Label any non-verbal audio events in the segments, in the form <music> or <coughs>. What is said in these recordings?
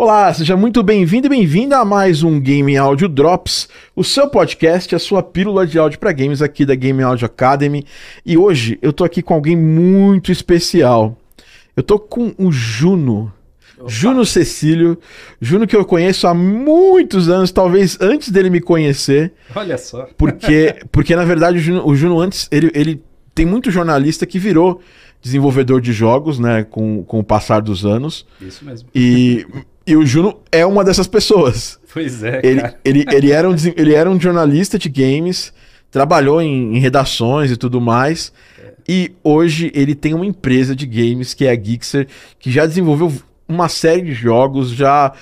Olá, seja muito bem-vindo e bem-vinda a mais um Game Audio Drops, o seu podcast, a sua pílula de áudio para games aqui da Game Audio Academy. E hoje eu tô aqui com alguém muito especial. Eu tô com o Juno. Opa. Juno Cecílio, Juno que eu conheço há muitos anos, talvez antes dele me conhecer. Olha só. Porque, <laughs> porque na verdade o Juno, o Juno antes, ele, ele tem muito jornalista que virou desenvolvedor de jogos, né, com, com o passar dos anos. Isso mesmo. E <laughs> e o Juno é uma dessas pessoas. Pois é, ele, cara. Ele, ele, era um, ele era um jornalista de games, trabalhou em, em redações e tudo mais. É. E hoje ele tem uma empresa de games que é a Geekser, que já desenvolveu uma série de jogos, já,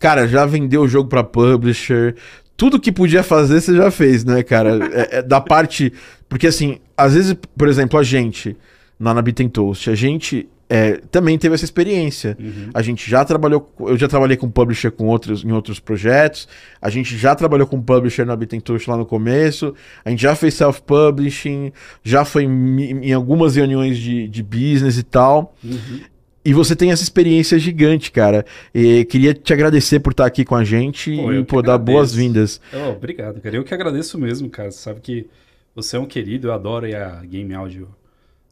cara, já vendeu o jogo para publisher. Tudo que podia fazer você já fez, né, cara? É, é, da parte. Porque assim, às vezes, por exemplo, a gente, na Nabit Toast, a gente é, também teve essa experiência. Uhum. A gente já trabalhou, eu já trabalhei com publisher com outros, em outros projetos. A gente já trabalhou com publisher na Bittentush lá no começo. A gente já fez self-publishing, já foi em, em, algumas reuniões de, de business e tal. Uhum. E você tem essa experiência gigante, cara. E queria te agradecer por estar aqui com a gente pô, e por dar boas-vindas. Oh, obrigado, cara. Eu que agradeço mesmo, cara. Você sabe que você é um querido, eu adoro a Game Audio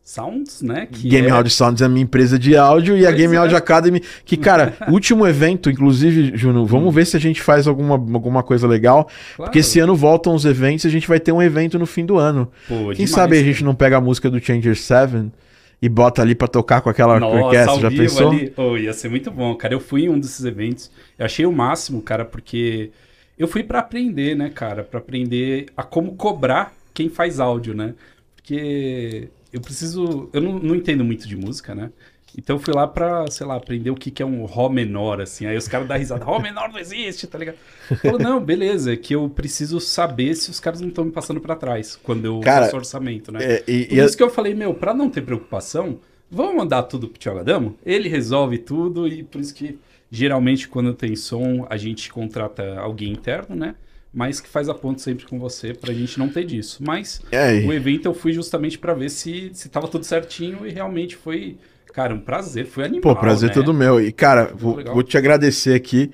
Sounds, né? Que Game é... Audio Sounds é a minha empresa de áudio e a Game é. Audio Academy, que, cara, <laughs> último evento, inclusive, Juno, vamos hum. ver se a gente faz alguma, alguma coisa legal. Claro. Porque esse ano voltam os eventos e a gente vai ter um evento no fim do ano. Pô, Quem demais, sabe a gente não pega a música do Changer 7 e bota ali para tocar com aquela Nossa, orquestra, já pensou? Ali, oh, ia ser muito bom, cara. Eu fui em um desses eventos, eu achei o máximo, cara, porque eu fui para aprender, né, cara? para aprender a como cobrar quem faz áudio, né? Porque eu preciso. Eu não, não entendo muito de música, né? Então eu fui lá pra, sei lá, aprender o que, que é um Ró menor, assim. Aí os caras dão risada, Ró menor não existe, tá ligado? Eu falo, não, beleza, é que eu preciso saber se os caras não estão me passando para trás quando eu cara, faço orçamento, né? É, e, Por e isso a... que eu falei, meu, pra não ter preocupação, vamos mandar tudo pro Thiago Adamo? Ele resolve tudo e por isso que geralmente quando tem som a gente contrata alguém interno, né? Mas que faz a ponte sempre com você pra gente não ter disso. Mas o evento eu fui justamente para ver se, se tava tudo certinho e realmente foi, cara, um prazer, foi animal. Pô, prazer né? todo meu. E, cara, vou, vou, te agradecer aqui.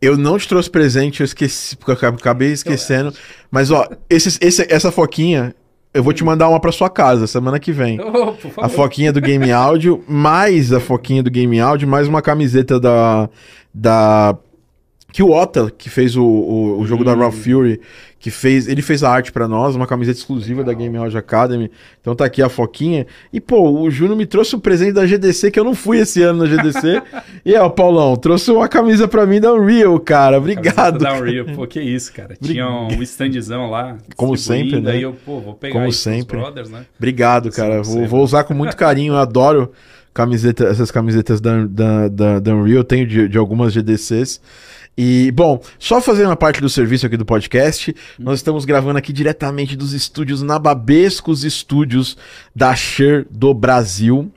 Eu não te trouxe presente, eu esqueci, porque eu acabei esquecendo. Mas, ó, esse, esse, essa foquinha, eu vou te mandar uma para sua casa semana que vem. Oh, a foquinha do Game Áudio, mais a foquinha do Game Áudio, mais uma camiseta da, da que o Ota, que fez o, o, o jogo hum. da Raw Fury, que fez, ele fez a arte para nós, uma camiseta exclusiva Legal. da Game Audio Academy. Então tá aqui a foquinha. E pô, o Júnior me trouxe o presente da GDC que eu não fui esse ano na GDC. <laughs> e é, o Paulão, trouxe uma camisa para mim da Unreal, cara. Obrigado. Da Unreal, pô, que isso, cara. Tinha um standzão lá. Como sempre, né? Aí eu, pô, vou pegar Como sempre. Brothers, né? Obrigado, cara. Vou, vou, usar com muito carinho, eu adoro camiseta, essas camisetas da, da, da, da Unreal, eu tenho de, de algumas GDCs. E, bom, só fazendo uma parte do serviço aqui do podcast, nós estamos gravando aqui diretamente dos estúdios Nababescos Estúdios da Sher do Brasil.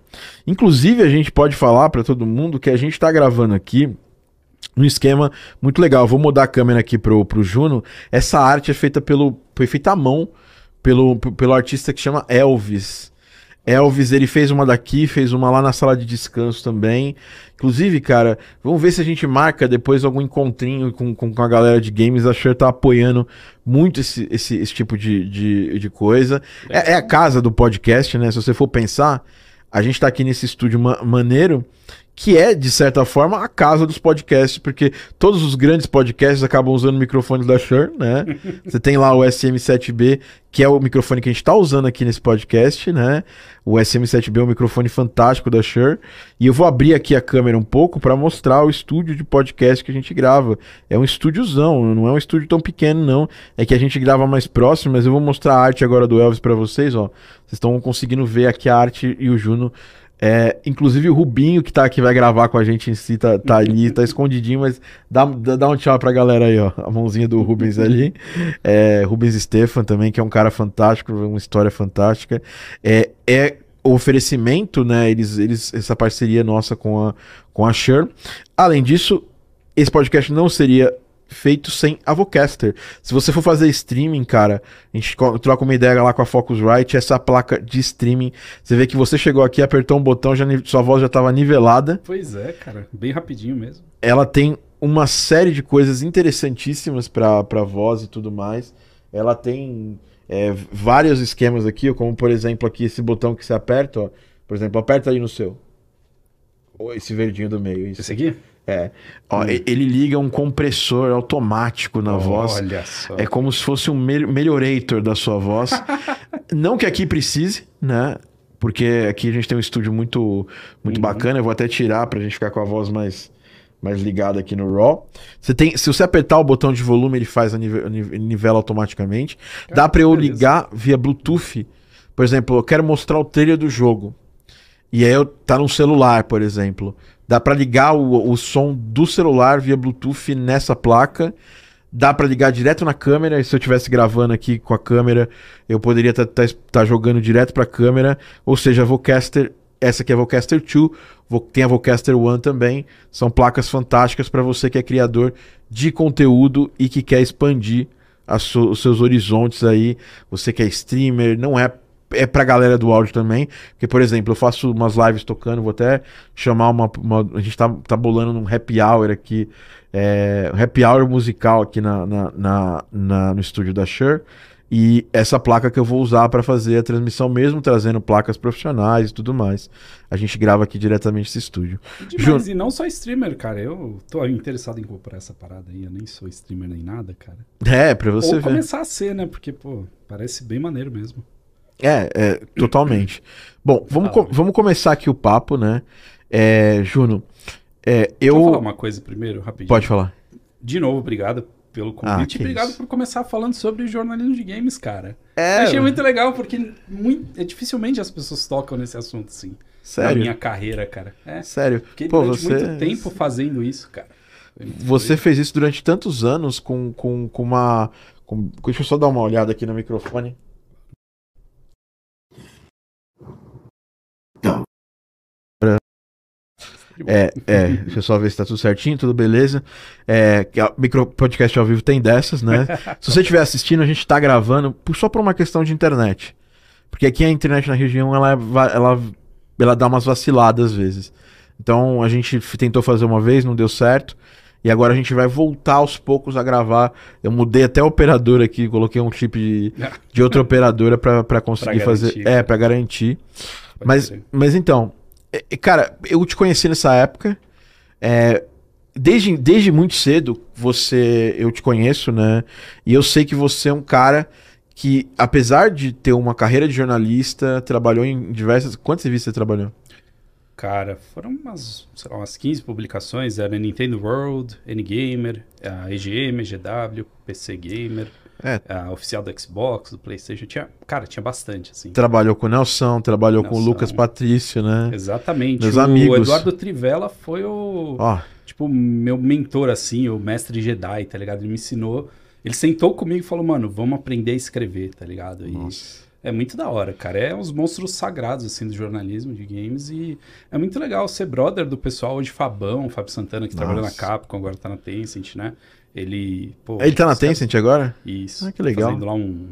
Inclusive, a gente pode falar para todo mundo que a gente está gravando aqui um esquema muito legal. Vou mudar a câmera aqui pro, pro Juno. Essa arte é feita pelo. Foi feita à mão pelo, pelo artista que chama Elvis. Elvis, ele fez uma daqui, fez uma lá na sala de descanso também. Inclusive, cara, vamos ver se a gente marca depois algum encontrinho com, com, com a galera de games. A Cher tá apoiando muito esse, esse, esse tipo de, de, de coisa. É, é, a casa do podcast, né? Se você for pensar, a gente tá aqui nesse estúdio ma maneiro que é, de certa forma, a casa dos podcasts, porque todos os grandes podcasts acabam usando o microfone da Shure, né? <laughs> Você tem lá o SM7B, que é o microfone que a gente está usando aqui nesse podcast, né? O SM7B é um microfone fantástico da Shure. E eu vou abrir aqui a câmera um pouco para mostrar o estúdio de podcast que a gente grava. É um estúdiozão, não é um estúdio tão pequeno, não. É que a gente grava mais próximo, mas eu vou mostrar a arte agora do Elvis para vocês, ó. Vocês estão conseguindo ver aqui a arte e o Juno é, inclusive o Rubinho, que tá aqui, vai gravar com a gente em si, tá, tá ali, tá <laughs> escondidinho, mas dá, dá um tchau pra galera aí, ó. A mãozinha do Rubens ali. É, Rubens Stefan também, que é um cara fantástico, uma história fantástica. É, é o oferecimento, né? Eles, eles, essa parceria nossa com a, com a Shure. Além disso, esse podcast não seria feito sem Avocaster. Se você for fazer streaming, cara, a gente troca uma ideia lá com a Focusrite, essa placa de streaming, você vê que você chegou aqui, apertou um botão, já, sua voz já estava nivelada. Pois é, cara, bem rapidinho mesmo. Ela tem uma série de coisas interessantíssimas para voz e tudo mais. Ela tem é, vários esquemas aqui, como por exemplo aqui esse botão que você aperta, ó. Por exemplo, aperta aí no seu. Esse verdinho do meio. Isso. Esse aqui? É. Ó, hum. Ele liga um compressor automático na Olha voz. Olha só. É como se fosse um melhorator da sua voz. <laughs> Não que aqui precise, né? Porque aqui a gente tem um estúdio muito, muito uhum. bacana. Eu vou até tirar pra gente ficar com a voz mais, mais ligada aqui no RAW. Você tem, se você apertar o botão de volume, ele faz a nive, nivela automaticamente. Cara, Dá para eu ligar via Bluetooth. Por exemplo, eu quero mostrar o trailer do jogo. E aí eu tá no celular, por exemplo. Dá para ligar o, o som do celular via Bluetooth nessa placa. Dá para ligar direto na câmera. E se eu estivesse gravando aqui com a câmera, eu poderia estar tá, tá, tá jogando direto para a câmera. Ou seja, a Vocaster, essa aqui é a Vocaster 2, tem a Vocaster One também. São placas fantásticas para você que é criador de conteúdo e que quer expandir os seus horizontes aí. Você que é streamer, não é é pra galera do áudio também. Porque, por exemplo, eu faço umas lives tocando, vou até chamar uma. uma a gente tá, tá bolando um happy hour aqui. É, happy hour musical aqui na, na, na, na no estúdio da Shure. E essa placa que eu vou usar para fazer a transmissão, mesmo trazendo placas profissionais e tudo mais. A gente grava aqui diretamente nesse estúdio. Demais, Ju... e não só streamer, cara. Eu tô interessado em comprar essa parada aí. Eu nem sou streamer nem nada, cara. É, pra você Ou ver. começar a ser, né? Porque, pô, parece bem maneiro mesmo. É, é totalmente. Bom, vamos, com, vamos começar aqui o papo, né? É, Juno, é, eu. Vou falar uma coisa primeiro, rapidinho. Pode falar. De novo, obrigado pelo ah, convite. Ah, obrigado isso. por começar falando sobre jornalismo de games, cara. É. achei muito legal, porque muito, é, dificilmente as pessoas tocam nesse assunto, assim. Sério? Na minha carreira, cara. É. Sério? Fiquei Pô, durante você... muito tempo fazendo isso, cara. Você fez isso durante tantos anos com, com, com uma. Com... Deixa eu só dar uma olhada aqui no microfone. É, é, deixa eu só ver se tá tudo certinho, tudo beleza. É, micro podcast ao vivo tem dessas, né? <laughs> se você estiver assistindo, a gente tá gravando só por uma questão de internet. Porque aqui a internet na região, ela, ela, ela dá umas vaciladas às vezes. Então a gente tentou fazer uma vez, não deu certo. E agora a gente vai voltar aos poucos a gravar. Eu mudei até o operador aqui, coloquei um chip de, <laughs> de outra operadora para conseguir pra fazer. É, para garantir. mas, mas então, é, cara, eu te conheci nessa época. É, desde, desde muito cedo você eu te conheço, né? E eu sei que você é um cara que, apesar de ter uma carreira de jornalista, trabalhou em diversas. Quantas revistas você trabalhou? Cara, foram umas, sei lá, umas 15 publicações. Era Nintendo World, N-Gamer, a EGM, GW, PC Gamer, é. a oficial do Xbox, do PlayStation. Tinha, cara, tinha bastante, assim. Trabalhou com o Nelson, trabalhou Nelson. com o Lucas Patrício, né? Exatamente. Meus o amigos. Eduardo Trivela foi o, oh. tipo, meu mentor, assim, o mestre Jedi, tá ligado? Ele me ensinou. Ele sentou comigo e falou, mano, vamos aprender a escrever, tá ligado? E Nossa. É muito da hora, cara. É uns monstros sagrados, assim, do jornalismo de games. E é muito legal ser brother do pessoal hoje, Fabão, Fábio Santana, que Nossa. trabalha na Capcom, agora tá na Tencent, né? Ele. Pô, Ele tá na Tencent agora? Isso. Ah, que legal. Fazendo lá um,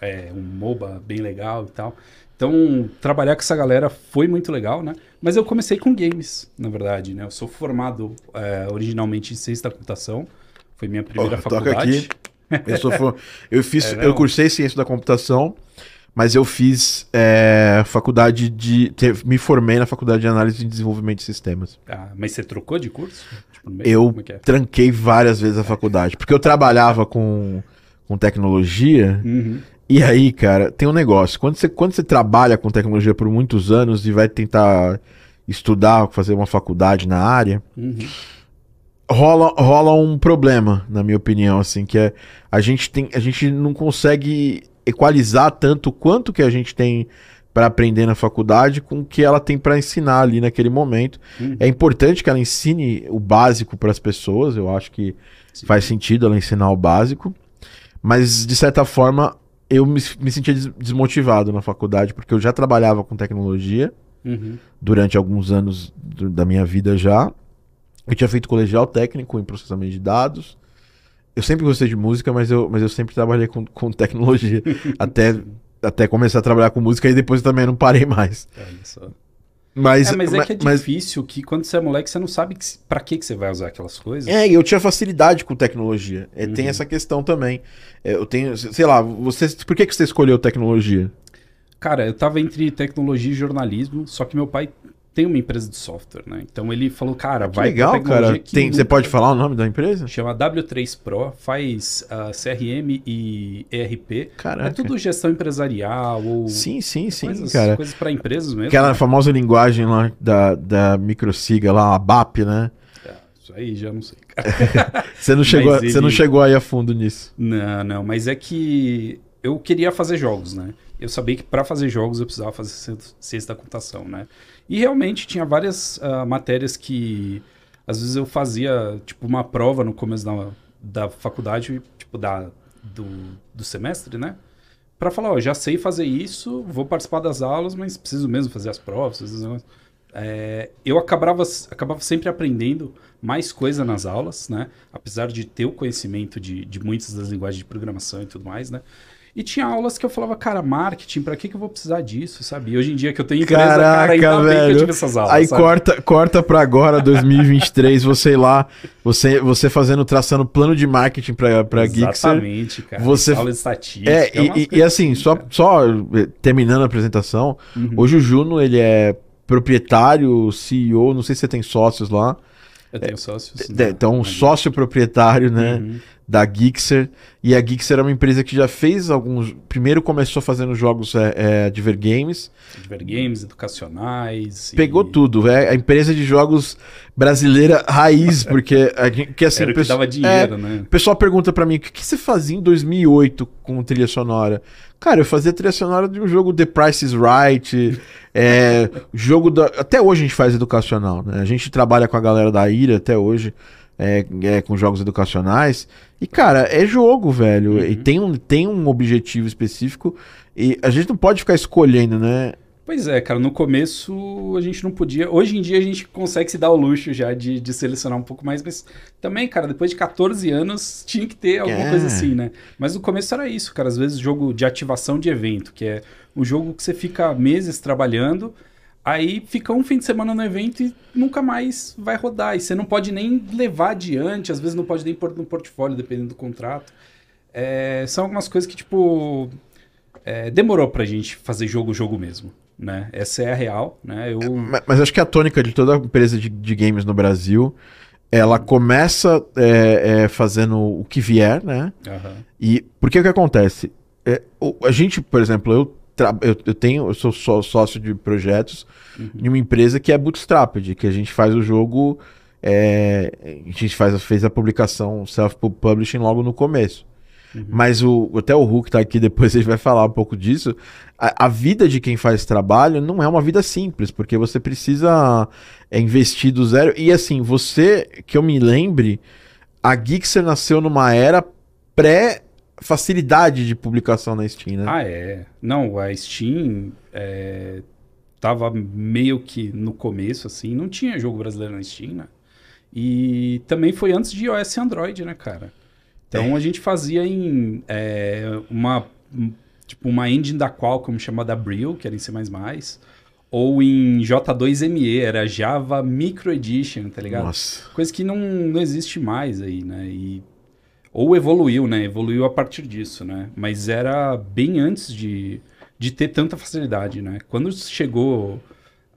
é, um MOBA bem legal e tal. Então, trabalhar com essa galera foi muito legal, né? Mas eu comecei com games, na verdade, né? Eu sou formado é, originalmente em ciência da computação. Foi minha primeira oh, faculdade. Toca aqui. Eu, sou, eu <laughs> fiz, é, eu cursei ciência da computação mas eu fiz é, faculdade de. Me formei na faculdade de análise e desenvolvimento de sistemas. Ah, mas você trocou de curso? Tipo, eu é é? tranquei várias vezes a faculdade, porque eu trabalhava com, com tecnologia. Uhum. E aí, cara, tem um negócio. Quando você, quando você trabalha com tecnologia por muitos anos e vai tentar estudar, fazer uma faculdade na área, uhum. rola, rola um problema, na minha opinião, assim, que é a gente tem, a gente não consegue equalizar tanto quanto que a gente tem para aprender na faculdade com o que ela tem para ensinar ali naquele momento. Uhum. É importante que ela ensine o básico para as pessoas, eu acho que Sim. faz sentido ela ensinar o básico, mas de certa forma eu me, me sentia desmotivado na faculdade porque eu já trabalhava com tecnologia uhum. durante alguns anos da minha vida já. Eu tinha feito colegial técnico em processamento de dados. Eu sempre gostei de música, mas eu, mas eu sempre trabalhei com, com tecnologia. <laughs> até, até começar a trabalhar com música e depois eu também não parei mais. Olha só. Mas, É, mas é que é mas- difícil que quando você é moleque, você não sabe que, pra que, que você vai usar aquelas coisas. É, e eu tinha facilidade com tecnologia. É, Tem Uhum. essa questão também. É, eu tenho, sei lá, você, por que, que você escolheu tecnologia? Cara, eu tava entre tecnologia e jornalismo, só que meu pai tem uma empresa de software, né? Então ele falou, cara, Que vai legal, cara. Tem, você pode falar o nome da empresa? Chama W3 Pro, faz ah, CRM e ERP. Caraca. É tudo gestão empresarial ou Sim, sim, sim, coisas, cara. coisas para empresas mesmo. Aquela né? famosa linguagem lá da, da microsiga lá, a BAP, né? É, Isso aí já não sei, cara. <laughs> Você não, chegou, Mas você não ele- chegou aí a fundo nisso. Não, não, mas é que eu queria fazer jogos, né? Eu sabia que para fazer jogos eu precisava fazer ci- ciência da computação, né? E realmente tinha várias ah, matérias que às vezes eu fazia tipo uma prova no começo da, da faculdade, tipo da do, do semestre, né? Pra falar, ó, já sei fazer isso, vou participar das aulas, mas preciso mesmo fazer as provas. É, eu acabava, acabava sempre aprendendo mais coisa nas aulas, né? Apesar de ter o conhecimento de, de muitas das linguagens de programação e tudo mais, né? E tinha aulas que eu falava, cara, marketing, pra que, que eu vou precisar disso, sabe? E hoje em dia que eu tenho empresa, cara, Caraca, eu velho. tive essas aulas, Aí sabe? corta, corta pra agora, 2023, você lá, você, você fazendo, traçando plano de marketing pra, pra Geekser. Exatamente, cara. Você- Aula de estatística. É, e- umas e, e coisas assim, só, cara. só eh, terminando a apresentação, Uhum. hoje o Juno, ele é proprietário, CEO, não sei se você tem sócios lá, Eu tenho sócios. de- né, então um sócio proprietário, né, Uhum. da Geekser, e a Geekser é uma empresa que já fez alguns, primeiro começou fazendo jogos é, é, de ver games, Adver Games, educacionais. pegou e tudo, é a empresa de jogos brasileira raiz, <laughs> porque, a gente- que assim, Era o que pesso- dava dinheiro, né? O pessoal pergunta pra mim, o que, que você fazia em 2008 com trilha sonora? Cara, eu fazia trilha sonora de um jogo The Price is Right, é, jogo da... Até hoje a gente faz educacional, né? A gente trabalha com a galera da IRA até hoje, é, é, com jogos educacionais. E, cara, é jogo, velho. Uhum. E tem um, tem um objetivo específico e a gente não pode ficar escolhendo, né? Pois é, cara, no começo a gente não podia. Hoje em dia a gente consegue se dar o luxo já de, de selecionar um pouco mais, mas também, cara, depois de 14 anos tinha que ter alguma É. coisa assim, né? Mas no começo era isso, cara. Às vezes jogo de ativação de evento, que é um jogo que você fica meses trabalhando, aí fica um fim de semana no evento e nunca mais vai rodar. E você não pode nem levar adiante, às vezes não pode nem pôr no portfólio, dependendo do contrato. É, são algumas coisas que, tipo, é, demorou pra gente fazer jogo, jogo mesmo, né? Essa é a real, né? Eu... Ma- Mas acho que a tônica de toda empresa de, de games no Brasil, ela começa é, é, fazendo o que vier, né? Aham. E porque o que acontece? É, o- a gente, por exemplo, eu, eu, eu tenho, eu sou só- sócio de projetos Uhum. em uma empresa que é Bootstrapped, que a gente faz o jogo, é, a gente faz, fez a publicação self-publishing logo no começo. Uhum. Mas o, até o Hulk tá aqui, <laughs> depois ele vai falar um pouco disso. A, a vida de quem faz trabalho não é uma vida simples, porque você precisa é, investir do zero. E assim, você, que eu me lembre, a Geekser nasceu numa era pré-facilidade de publicação na Steam, né? Ah, é. Não, a Steam é, tava meio que no começo, assim, não tinha jogo brasileiro na Steam, né? E também foi antes de iOS e Android, né, cara? Então a gente fazia em é, uma um, tipo uma engine da Qualcomm chamada Brill, que era em C++, ou em J2ME, era Java Micro Edition, tá ligado? Nossa. Coisa que não, não existe mais aí, né? E, ou evoluiu, né? Evoluiu a partir disso, né? Mas era bem antes de, de ter tanta facilidade, né? Quando chegou...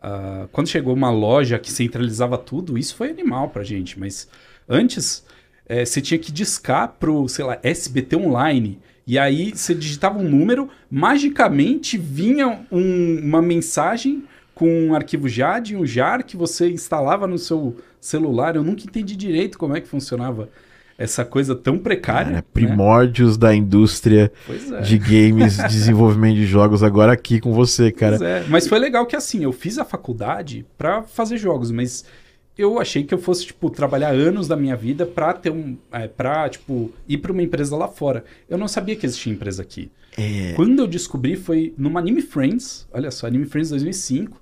ah, quando chegou uma loja que centralizava tudo, isso foi animal pra gente. Mas antes, eh, você tinha que discar pro, sei lá, SBT Online. E aí você digitava um número, magicamente vinha um- uma mensagem com um arquivo JAD, um JAR que você instalava no seu celular. Eu nunca entendi direito como é que funcionava essa coisa tão precária. Cara, né? primórdios da indústria é. de games, <laughs> desenvolvimento de jogos, agora aqui com você, cara. Pois é. Mas foi legal que assim, eu fiz a faculdade pra fazer jogos, mas eu achei que eu fosse, tipo, trabalhar anos da minha vida pra ter um. É, pra, tipo, ir pra uma empresa lá fora. Eu não sabia que existia empresa aqui. É. Quando eu descobri foi numa Anime Friends, olha só, Anime Friends 2005.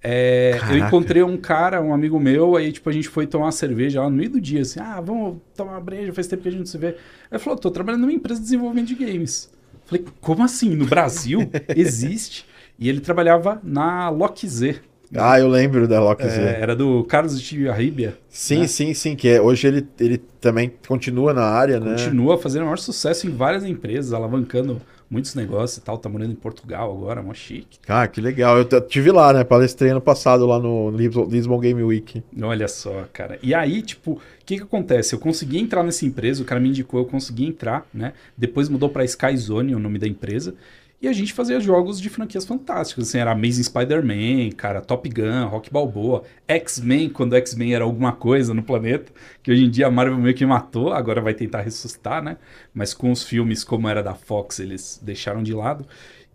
É, eu encontrei um cara, um amigo meu, aí tipo a gente foi tomar uma cerveja lá no meio do dia, assim, ah, vamos tomar uma breja, faz tempo que a gente não se vê. Aí ele falou, tô trabalhando numa empresa de desenvolvimento de games. Falei, como assim? No Brasil <laughs> existe? E ele trabalhava na Lock Z. Ah, eu lembro da Lock Z. É, era do Carlos de Arribia. Sim, né? sim, sim. Que é, hoje ele, ele também continua na área, continua né? Continua fazendo maior sucesso em várias empresas, alavancando muitos negócios e tal. Tá morando em Portugal agora, mó chique. Ah, que legal. Eu tive lá, né? Palestrei ano passado lá no Lisbon Game Week. Olha só, cara. E aí, tipo, o que que acontece? Eu consegui entrar nessa empresa, o cara me indicou, eu consegui entrar, né? Depois mudou pra Skyzone, o nome da empresa. E a gente fazia jogos de franquias fantásticas. Assim, era Amazing Spider-Man, cara, Top Gun, Rock Balboa, X-Men, quando X-Men era alguma coisa no planeta, que hoje em dia a Marvel meio que matou, agora vai tentar ressuscitar, né? Mas com os filmes, como era da Fox, eles deixaram de lado.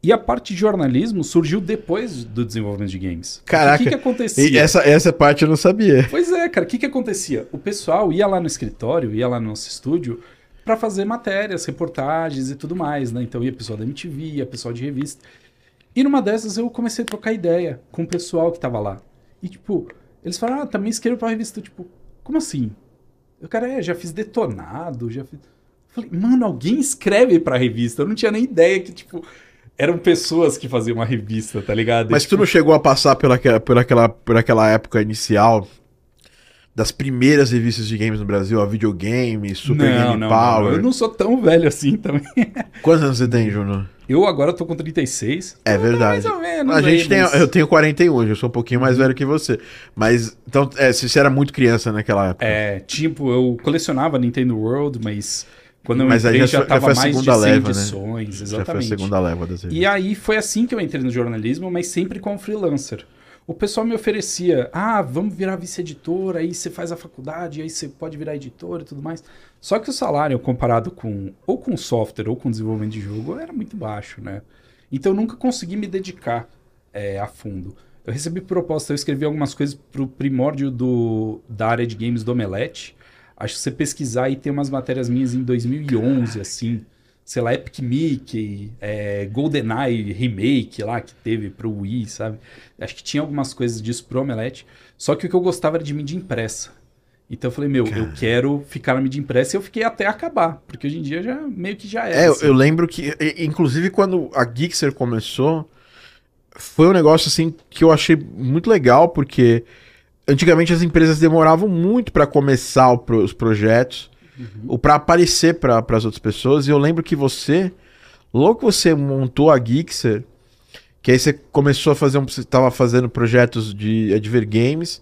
E a parte de jornalismo surgiu depois do desenvolvimento de games. Caraca. O que, que acontecia? essa, essa parte eu não sabia. Pois é, cara. O que, que acontecia? O pessoal ia lá no escritório, ia lá no nosso estúdio, para fazer matérias, reportagens e tudo mais, né? Então ia pessoal da MTV, ia pessoal de revista. E numa dessas eu comecei a trocar ideia com o pessoal que tava lá. E tipo, eles falaram, ah, também escrevo pra revista. Tipo, como assim? Eu, cara, é, já fiz detonado, já fiz. Eu falei, mano, alguém escreve pra revista. Eu não tinha nem ideia que, tipo, eram pessoas que faziam uma revista, tá ligado? Mas e, tu tipo... não chegou a passar pela, por, aquela, por aquela época inicial das primeiras revistas de games no Brasil, a Videogame, Super não, Game não, Power. Não. Eu não sou tão velho assim também. <laughs> Quantos anos você tem, Júnior? Eu agora tô com 36. É verdade. Mais ou menos. A gente tem, mas... Eu tenho 41 hoje, eu sou um pouquinho mais uhum. velho que você. Mas, então, é, você era muito criança naquela época. É, tipo, eu colecionava Nintendo World, mas... Quando eu mas entrei, já, já tava mais de 100 leva, edições, né? exatamente. Já foi a segunda leva das revistas. E aí foi assim que eu entrei no jornalismo, mas sempre como freelancer o pessoal me oferecia, ah, vamos virar vice-editor, aí você faz a faculdade, aí você pode virar editor e tudo mais. Só que o salário comparado com ou com software ou com desenvolvimento de jogo era muito baixo, né? Então eu nunca consegui me dedicar é, a fundo. Eu recebi proposta, eu escrevi algumas coisas pro primórdio do, da área de games do Omelete. Acho que você pesquisar e tem umas matérias minhas em 2011, assim sei lá, Epic Mickey, é, GoldenEye Remake lá que teve pro Wii, sabe? Acho que tinha algumas coisas disso pro Omelete. Só que o que eu gostava era de mídia impressa. Então eu falei, meu, Cara. eu quero ficar na mídia impressa e eu fiquei até acabar, porque hoje em dia já meio que já é. É, assim. eu lembro que, inclusive, quando a Gixxer começou, foi um negócio assim que eu achei muito legal, porque antigamente as empresas demoravam muito para começar os projetos uhum. para aparecer para as outras pessoas. E eu lembro que você, logo que você montou a Gixer, que aí você começou a fazer um. Você estava fazendo projetos de Adver Games.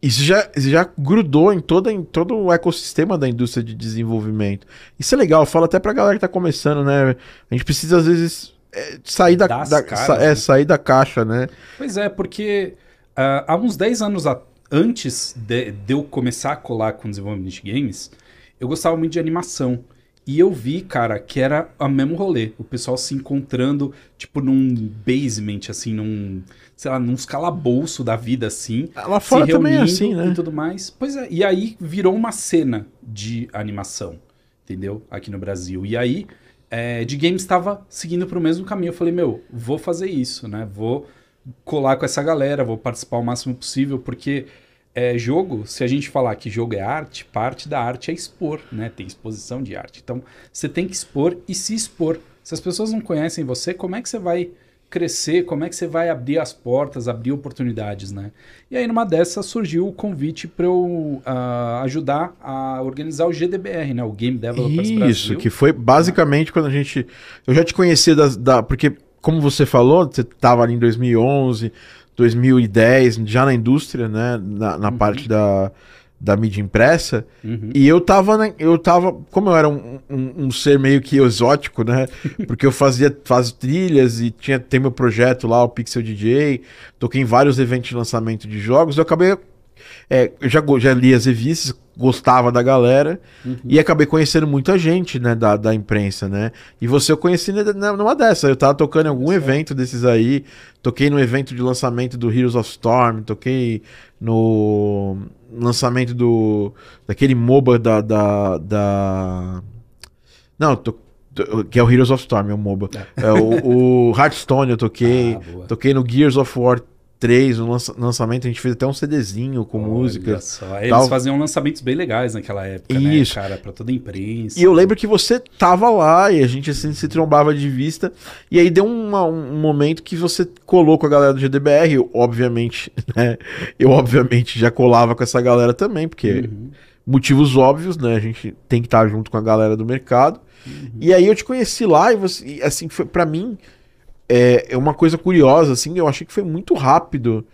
Isso já, já grudou em, toda, em todo o ecossistema da indústria de desenvolvimento. Isso é legal, eu falo até pra galera que tá começando, né? A gente precisa, às vezes, é, sair da, da caras, sa, é, né? sair da caixa, né? Pois é, porque uh, há uns 10 anos a, antes de, de, eu começar a colar com desenvolvimento de games, eu gostava muito de animação. E eu vi, cara, que era o mesmo rolê. O pessoal se encontrando, tipo, num basement, assim, num, sei lá, num calabouço da vida, assim. Ah, lá fora também é assim, né? E tudo mais. Pois é, e aí virou uma cena de animação, entendeu? Aqui no Brasil. E aí, é, de games estava seguindo pro mesmo caminho. Eu falei, meu, vou fazer isso, né? Vou colar com essa galera, vou participar o máximo possível, porque é, jogo, se a gente falar que jogo é arte, parte da arte é expor, né? Tem exposição de arte. Então, você tem que expor e se expor. Se as pessoas não conhecem você, como é que você vai crescer? Como é que você vai abrir as portas, abrir oportunidades, né? E aí, numa dessas, surgiu o convite para eu uh, ajudar a organizar o GDBR, né? O Game Developers Isso, Brasil. Isso, que foi basicamente quando a gente... Eu já te conhecia das, da... Porque, como você falou, você estava ali em 2011 2010, já na indústria, né? Na, na uhum. parte da, da mídia impressa. Uhum. E eu tava, né, eu tava, como eu era um, um, um, ser meio que exótico, né? <laughs> Porque eu fazia faz trilhas e tinha tem meu projeto lá, o Pixel DJ, toquei em vários eventos de lançamento de jogos. Eu acabei é, eu já, já li as revistas, gostava da galera uhum. e acabei conhecendo muita gente, né, da, da imprensa, né? E você eu conheci numa dessa. Eu tava tocando em algum evento desses aí, toquei no evento de lançamento do Heroes of Storm, toquei no lançamento do daquele MOBA da, da, da... não, to, que é o Heroes of Storm, é o MOBA. É, o, o Hearthstone eu toquei, <laughs> ah, toquei no Gears of War 3, no lançamento, a gente fez até um CDzinho com Olha música. Só. Eles faziam lançamentos bem legais naquela época, né, Isso. né, cara? Pra toda a imprensa. E eu lembro que você tava lá e a gente assim se trombava de vista. E aí deu uma, um momento que você colou com a galera do GDBR, eu, obviamente, <laughs> né? Eu, obviamente, já colava com essa galera também, porque uhum. motivos óbvios, né? A gente tem que estar junto com a galera do mercado. Uhum. E aí eu te conheci lá e você, assim, foi para mim é, é uma coisa curiosa, assim, eu achei que foi muito rápido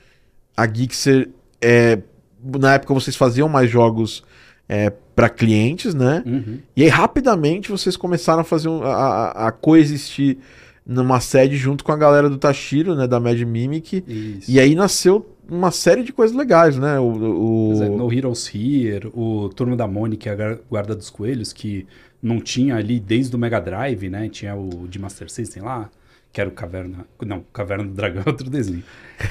a Gixxer. É, na época vocês faziam mais jogos é, para clientes, né? Uhum. E aí rapidamente vocês começaram a fazer um, a, a, coexistir numa sede junto com a galera do Tashiro, né? Da Mad Mimic. Isso. E aí nasceu uma série de coisas legais, né? O, o... É, no Heroes Here, o Turno da Mônica, a Guarda dos Coelhos, que não tinha ali desde o Mega Drive, né? Tinha o de Master System lá que era o Caverna. Não, Caverna do Dragão é outro desenho.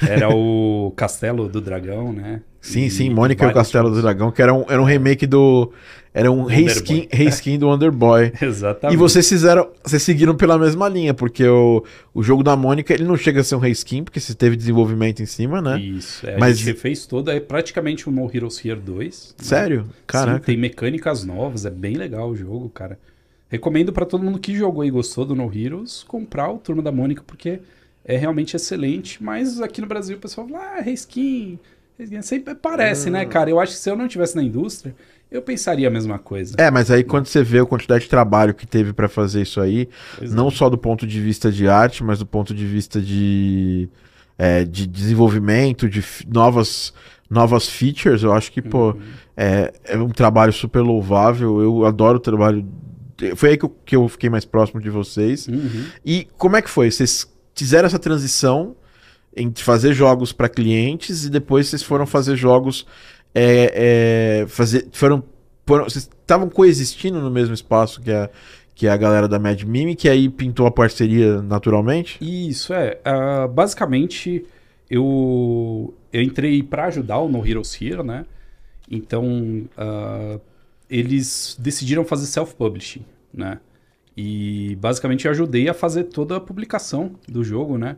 Era o <laughs> Castelo do Dragão, né? Sim, e sim, Mônica e o Castelo do Dragão, que era um, era um remake do. Era um reskin, reskin do Wonderboy. <laughs> Exatamente. E vocês fizeram. Vocês seguiram pela mesma linha, porque o, o jogo da Mônica ele não chega a ser um reskin, porque você teve desenvolvimento em cima, né? Isso, é, Mas... a gente refez todo, é praticamente o No Heroes Here 2. Né? Sério? Né? Caraca. Sim, tem mecânicas novas, é bem legal o jogo, cara. Recomendo para todo mundo que jogou e gostou do No Heroes comprar o Turma da Mônica, porque é realmente excelente. Mas aqui no Brasil o pessoal fala, ah, reskin. reskin. Sempre parece, né, ah. cara? Eu acho que se eu não tivesse na indústria, eu pensaria a mesma coisa. É, mas aí quando você vê a quantidade de trabalho que teve para fazer isso aí, pois não é. só do ponto de vista de arte, mas do ponto de vista de, é, de desenvolvimento, de novas, novas features, eu acho que, uhum. pô, é, é um trabalho super louvável. Eu adoro o trabalho foi aí que eu, que eu fiquei mais próximo de vocês. Uhum. E como é que foi? Vocês fizeram essa transição entre fazer jogos para clientes e depois vocês foram fazer jogos. É, é, fazer, foram, foram, vocês estavam coexistindo no mesmo espaço que a, que a galera da Mad Mime, que aí pintou a parceria naturalmente? Isso, é. Uh, basicamente, eu, eu entrei para ajudar o No Heroes Here, né? Então, uh, eles decidiram fazer self-publishing, né? E basicamente eu ajudei a fazer toda a publicação do jogo, né?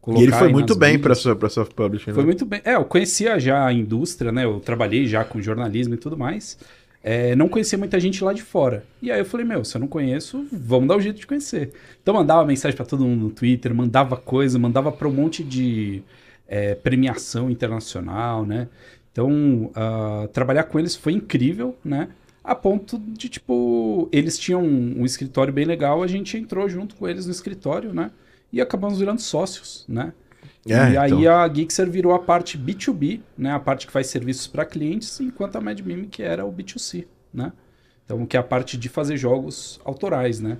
Colocar e ele foi muito bem para self-publishing. Né? Foi muito bem. É, eu conhecia já a indústria, né? Eu trabalhei já com jornalismo e tudo mais. É, não conhecia muita gente lá de fora. E aí eu falei, meu, se eu não conheço, vamos dar um jeito de conhecer. Então mandava mensagem para todo mundo no Twitter, mandava coisa, mandava para um monte de é, premiação internacional, né? Então, uh, trabalhar com eles foi incrível, né? A ponto de, tipo, eles tinham um, um, escritório bem legal, a gente entrou junto com eles no escritório, né? E acabamos virando sócios, né? É, e então... aí a Gixer virou a parte B2B, né? A parte que faz serviços para clientes, enquanto a MadMime que era o B2C, né? Então, que é a parte de fazer jogos autorais, né?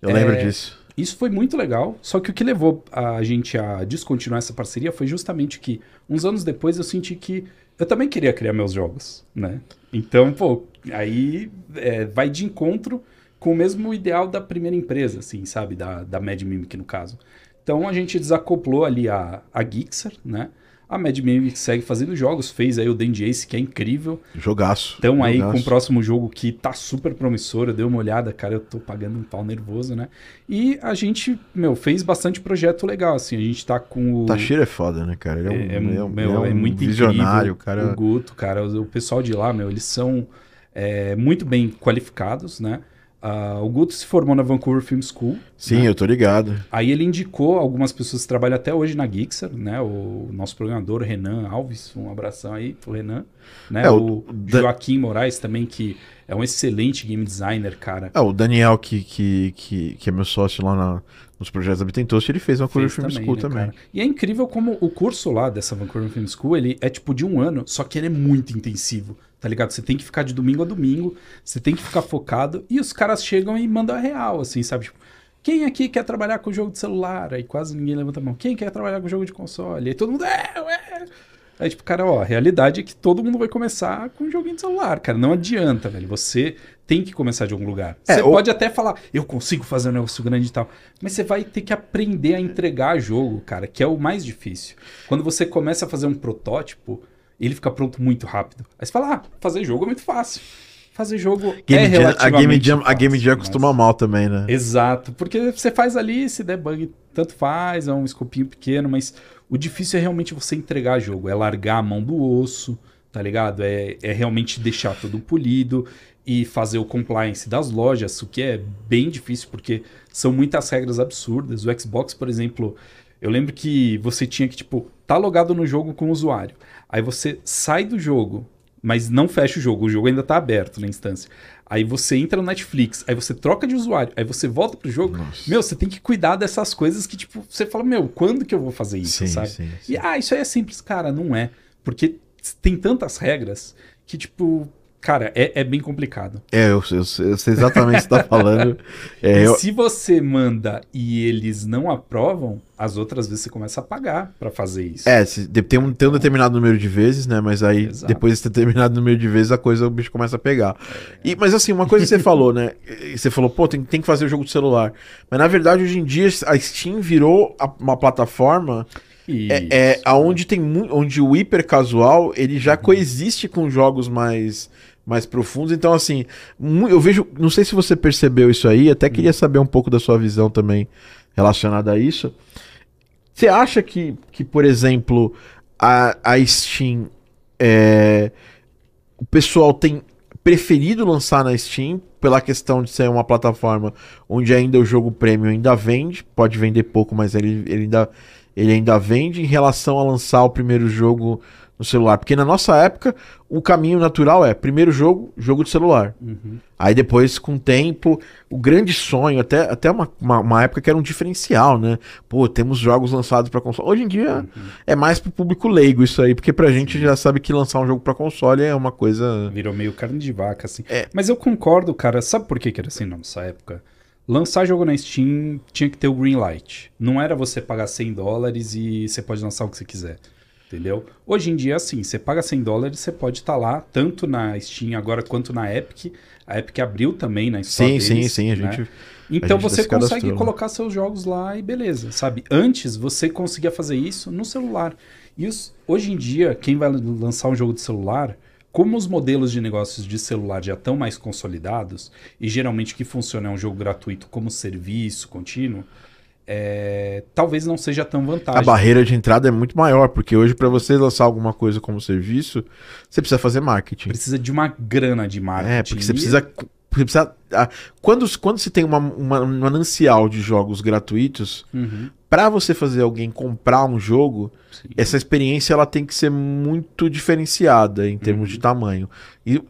Eu é, lembro disso. Isso foi muito legal, só que o que levou a gente a descontinuar essa parceria foi justamente que, uns anos depois, eu senti que eu também queria criar meus jogos, né? Então, pô, aí é, vai de encontro com o mesmo ideal da primeira empresa, assim, sabe? Da, da Mad Mimic, no caso. Então, a gente desacoplou ali a, a Gixer, né? A Mad Mimic segue fazendo jogos, fez aí o Dandy Ace, que é incrível. Jogaço. Estão aí com o próximo jogo que tá super promissor. Eu dei uma olhada, cara, eu tô pagando um pau nervoso, né? E a gente, meu, fez bastante projeto legal, assim. A gente tá com o. Tashiro é foda, né, cara? Ele é, um, é, é, meu, é, um é muito visionário, incrível. cara. O Guto, cara, o pessoal de lá, meu, eles são é, muito bem qualificados, né? Uh, o Guto se formou na Vancouver Film School. Sim, né? eu tô ligado. Aí ele indicou algumas pessoas que trabalham até hoje na Gixer, né? O nosso programador Renan Alves, um abração aí pro Renan. Né? É, o, o Joaquim Moraes também, que é um excelente game designer, cara. É, o Daniel, que, que, que, que é meu sócio lá na, nos projetos da Bitentoast, ele fez Vancouver Film também, School né, também. Cara? E é incrível como o curso lá dessa Vancouver Film School, ele é tipo de um ano, só que ele é muito intensivo tá ligado? Você tem que ficar de domingo a domingo, você tem que ficar focado, e os caras chegam e mandam a real, assim, sabe? Tipo, quem aqui quer trabalhar com jogo de celular? Aí quase ninguém levanta a mão. Quem quer trabalhar com jogo de console? Aí todo mundo, é, é. Aí, tipo, cara, ó, a realidade é que todo mundo vai começar com um joguinho de celular, cara. Não adianta, velho. Você tem que começar de algum lugar. É, você ou... pode até falar, eu consigo fazer um negócio grande e tal. Mas você vai ter que aprender a entregar jogo, cara, que é o mais difícil. Quando você começa a fazer um protótipo, ele fica pronto muito rápido. Aí você fala, ah, fazer jogo é muito fácil. Fazer jogo game é relativamente a Game Jam, fácil, a Game Jam costuma mal também, né? Exato, porque você faz ali, se der bug, tanto faz, é um escopinho pequeno, mas o difícil é realmente você entregar jogo, é largar a mão do osso, tá ligado? É, é realmente deixar tudo polido e fazer o compliance das lojas, o que é bem difícil porque são muitas regras absurdas. O Xbox, por exemplo, eu lembro que você tinha que, tipo, tá logado no jogo com o usuário. Aí você sai do jogo, mas não fecha o jogo, o jogo ainda tá aberto na instância. Aí você entra no Netflix, aí você troca de usuário, aí você volta pro jogo. Nossa. Meu, você tem que cuidar dessas coisas que, tipo, você fala, meu, quando que eu vou fazer isso, sim, sabe? Sim, sim. E, ah, isso aí é simples. Cara, não é. Porque tem tantas regras que, tipo, Cara, é, é, bem complicado. É, eu, eu, eu sei exatamente o que você está <laughs> falando. É, eu... Se você manda e eles não aprovam, as outras vezes você começa a pagar para fazer isso. É, se, tem, um, tem um determinado número de vezes, né? Mas aí, Exato. depois desse determinado número de vezes, a coisa, o bicho começa a pegar. É. E, mas assim, uma coisa que você falou, né? Você falou, pô, tem, tem que fazer o jogo de celular. Mas na verdade, hoje em dia, a Steam virou a, uma plataforma é, é aonde tem onde o hiper casual ele já uhum. coexiste com jogos mais mais profundos. Então, assim, eu vejo. Não sei se você percebeu isso aí, até queria hum. saber um pouco da sua visão também relacionada a isso. Você acha que, que por exemplo, a, a Steam. É, o pessoal tem preferido lançar na Steam pela questão de ser uma plataforma onde ainda o jogo premium ainda vende, pode vender pouco, mas ele, ele, ainda, ele ainda vende em relação a lançar o primeiro jogo no celular. Porque na nossa época, o caminho natural é primeiro jogo, jogo de celular. Uhum. Aí depois, com o tempo, o grande sonho, até, até uma, uma, uma, época que era um diferencial, né? Pô, temos jogos lançados para console. Hoje em dia uhum. é mais pro público leigo isso aí, porque pra gente já sabe que lançar um jogo para console é uma coisa. Virou meio carne de vaca, assim. É. Mas eu concordo, cara. Sabe por que, que era assim na nossa época? Lançar jogo na Steam tinha que ter o green light. Não era você pagar 100 dólares e você pode lançar o que você quiser. Entendeu? Hoje em dia, assim, você paga 100 dólares, você pode estar tá lá, tanto na Steam agora quanto na Epic. A Epic abriu também na Store Sim, deles, sim, sim, a né? Então a gente você consegue colocar seus jogos lá e beleza, sabe? Antes você conseguia fazer isso no celular. E os, hoje em dia, quem vai lançar um jogo de celular, como os modelos de negócios de celular já estão mais consolidados, e geralmente o que funciona é um jogo gratuito como serviço contínuo, é, talvez não seja tão vantagem. A barreira de entrada é muito maior, porque hoje para você lançar alguma coisa como serviço, você precisa fazer marketing. Precisa de uma grana de marketing. É, porque você precisa. Você precisa quando, quando você tem uma, uma, um manancial de jogos gratuitos, uhum. para você fazer alguém comprar um jogo, Sim. essa experiência ela tem que ser muito diferenciada em termos uhum. de tamanho. E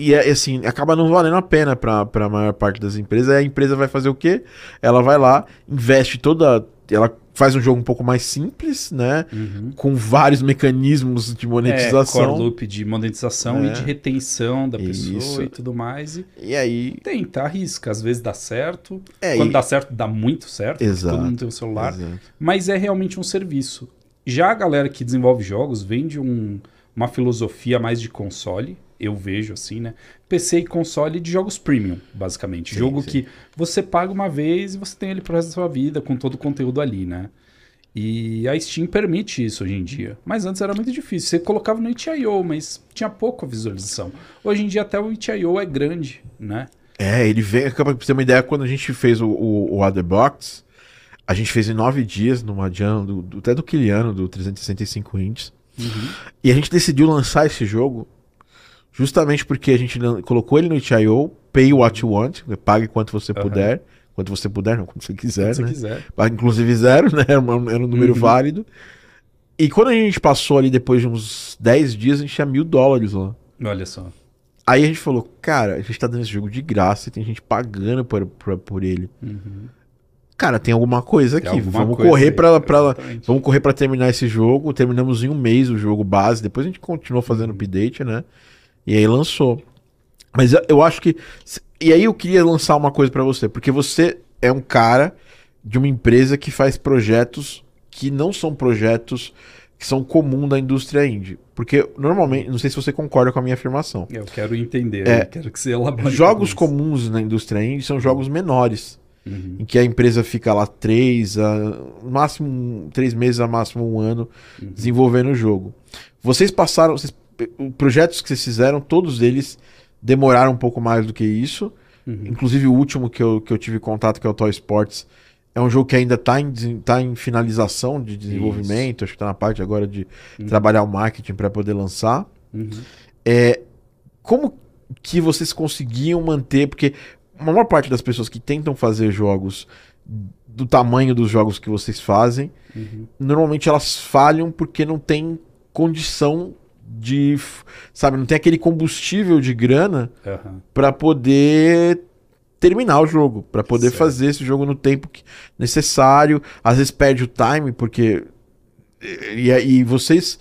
e é assim, acaba não valendo a pena para a maior parte das empresas. Aí a empresa vai fazer o quê? Ela vai lá, investe toda. Ela faz um jogo um pouco mais simples, né? Uhum. Com vários mecanismos de monetização. É, core loop de monetização é. e de retenção da pessoa Isso. e tudo mais. E, e aí. Tenta, arrisca. Às vezes dá certo. É, Quando e... dá certo, dá muito certo. Exato. Todo mundo tem um celular. Exato. Mas é realmente um serviço. Já a galera que desenvolve jogos vende um, uma filosofia mais de console eu vejo assim, né? PC e console de jogos premium, basicamente. Sim, Jogo sim. que você paga uma vez e você tem ele pro resto da sua vida, com todo o conteúdo ali, né? E a Steam permite isso hoje em dia. Mas antes era muito difícil. Você colocava no itch.io, mas tinha pouca visualização. Hoje em dia até o itch.io é grande, né? É, ele vem. Pra você ter uma ideia, quando a gente fez o, o, o Other Box, a gente fez em nove dias, numa jam, do, do, até do Kiliano, do 365 inches. Uhum. E a gente decidiu lançar esse jogo Justamente porque a gente colocou ele no itch.io, pay what you want, né, pague quanto você uhum. puder. Quanto você puder, não, quanto você quiser, quanto né? Você quiser. Inclusive zero, né? Era um número uhum. válido. E quando a gente passou ali depois de uns 10 dias, a gente tinha mil dólares lá. Olha só. Aí a gente falou, cara, a gente tá dando esse jogo de graça e tem gente pagando por, por, por ele. Uhum. Cara, tem alguma coisa aqui. Alguma vamos coisa correr para pra, vamos correr para terminar esse jogo. Terminamos em um mês o jogo base. Depois a gente continuou fazendo update, né? E aí lançou. Mas eu acho que. E aí eu queria lançar uma coisa para você, porque você é um cara de uma empresa que faz projetos que não são projetos que são comum da indústria indie. Porque normalmente, não sei se você concorda com a minha afirmação. Eu quero entender, é, eu quero que você elabore. Jogos comuns na indústria indie são jogos menores. Uhum. Em que a empresa fica lá três, a, máximo três meses, a máximo um ano, uhum. desenvolvendo o jogo. Vocês passaram, vocês projetos que vocês fizeram, todos eles demoraram um pouco mais do que isso. Uhum. Inclusive o último que eu, que eu tive contato, que é o Toy Sports, é um jogo que ainda está em, tá em finalização de desenvolvimento, Isso. acho que está na parte agora de uhum. trabalhar o marketing para poder lançar. Uhum. É, como que vocês conseguiam manter, porque a maior parte das pessoas que tentam fazer jogos do tamanho dos jogos que vocês fazem, uhum. normalmente elas falham porque não tem condição de, sabe, não tem aquele combustível de grana uhum. para poder terminar o jogo, para poder certo. fazer esse jogo no tempo necessário. Às vezes perde o time, porque. E, e vocês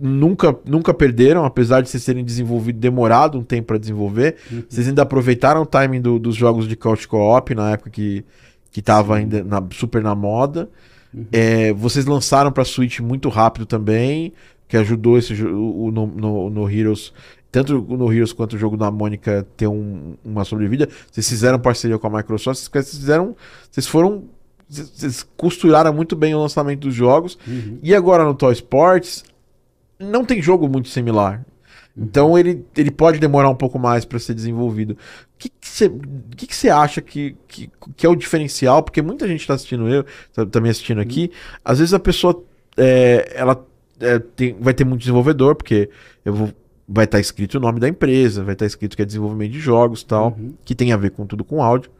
nunca, nunca perderam, apesar de vocês terem desenvolvido, demorado um tempo para desenvolver. Uhum. Vocês ainda aproveitaram o timing do, dos jogos de couch co-op na época que, que tava ainda na, super na moda. Uhum. É, vocês lançaram para Switch muito rápido também, que ajudou esse o, no, no, no Heroes tanto no Heroes quanto o jogo da Mônica ter um, uma sobrevida. Vocês fizeram parceria com a Microsoft, vocês fizeram. Vocês foram. Vocês costuraram muito bem o lançamento dos jogos. Uhum. E agora no Toy Sports, não tem jogo muito similar. Uhum. Então ele, ele pode demorar um pouco mais para ser desenvolvido. O que você que que que acha que, que, que, é o diferencial? Porque muita gente está assistindo eu, tá, também assistindo uhum. aqui. Às vezes a pessoa é, ela é, tem, vai ter muito desenvolvedor, porque eu vou vai estar tá escrito o nome da empresa, vai estar tá escrito que é desenvolvimento de jogos tal, uhum. que tem a ver com tudo com áudio.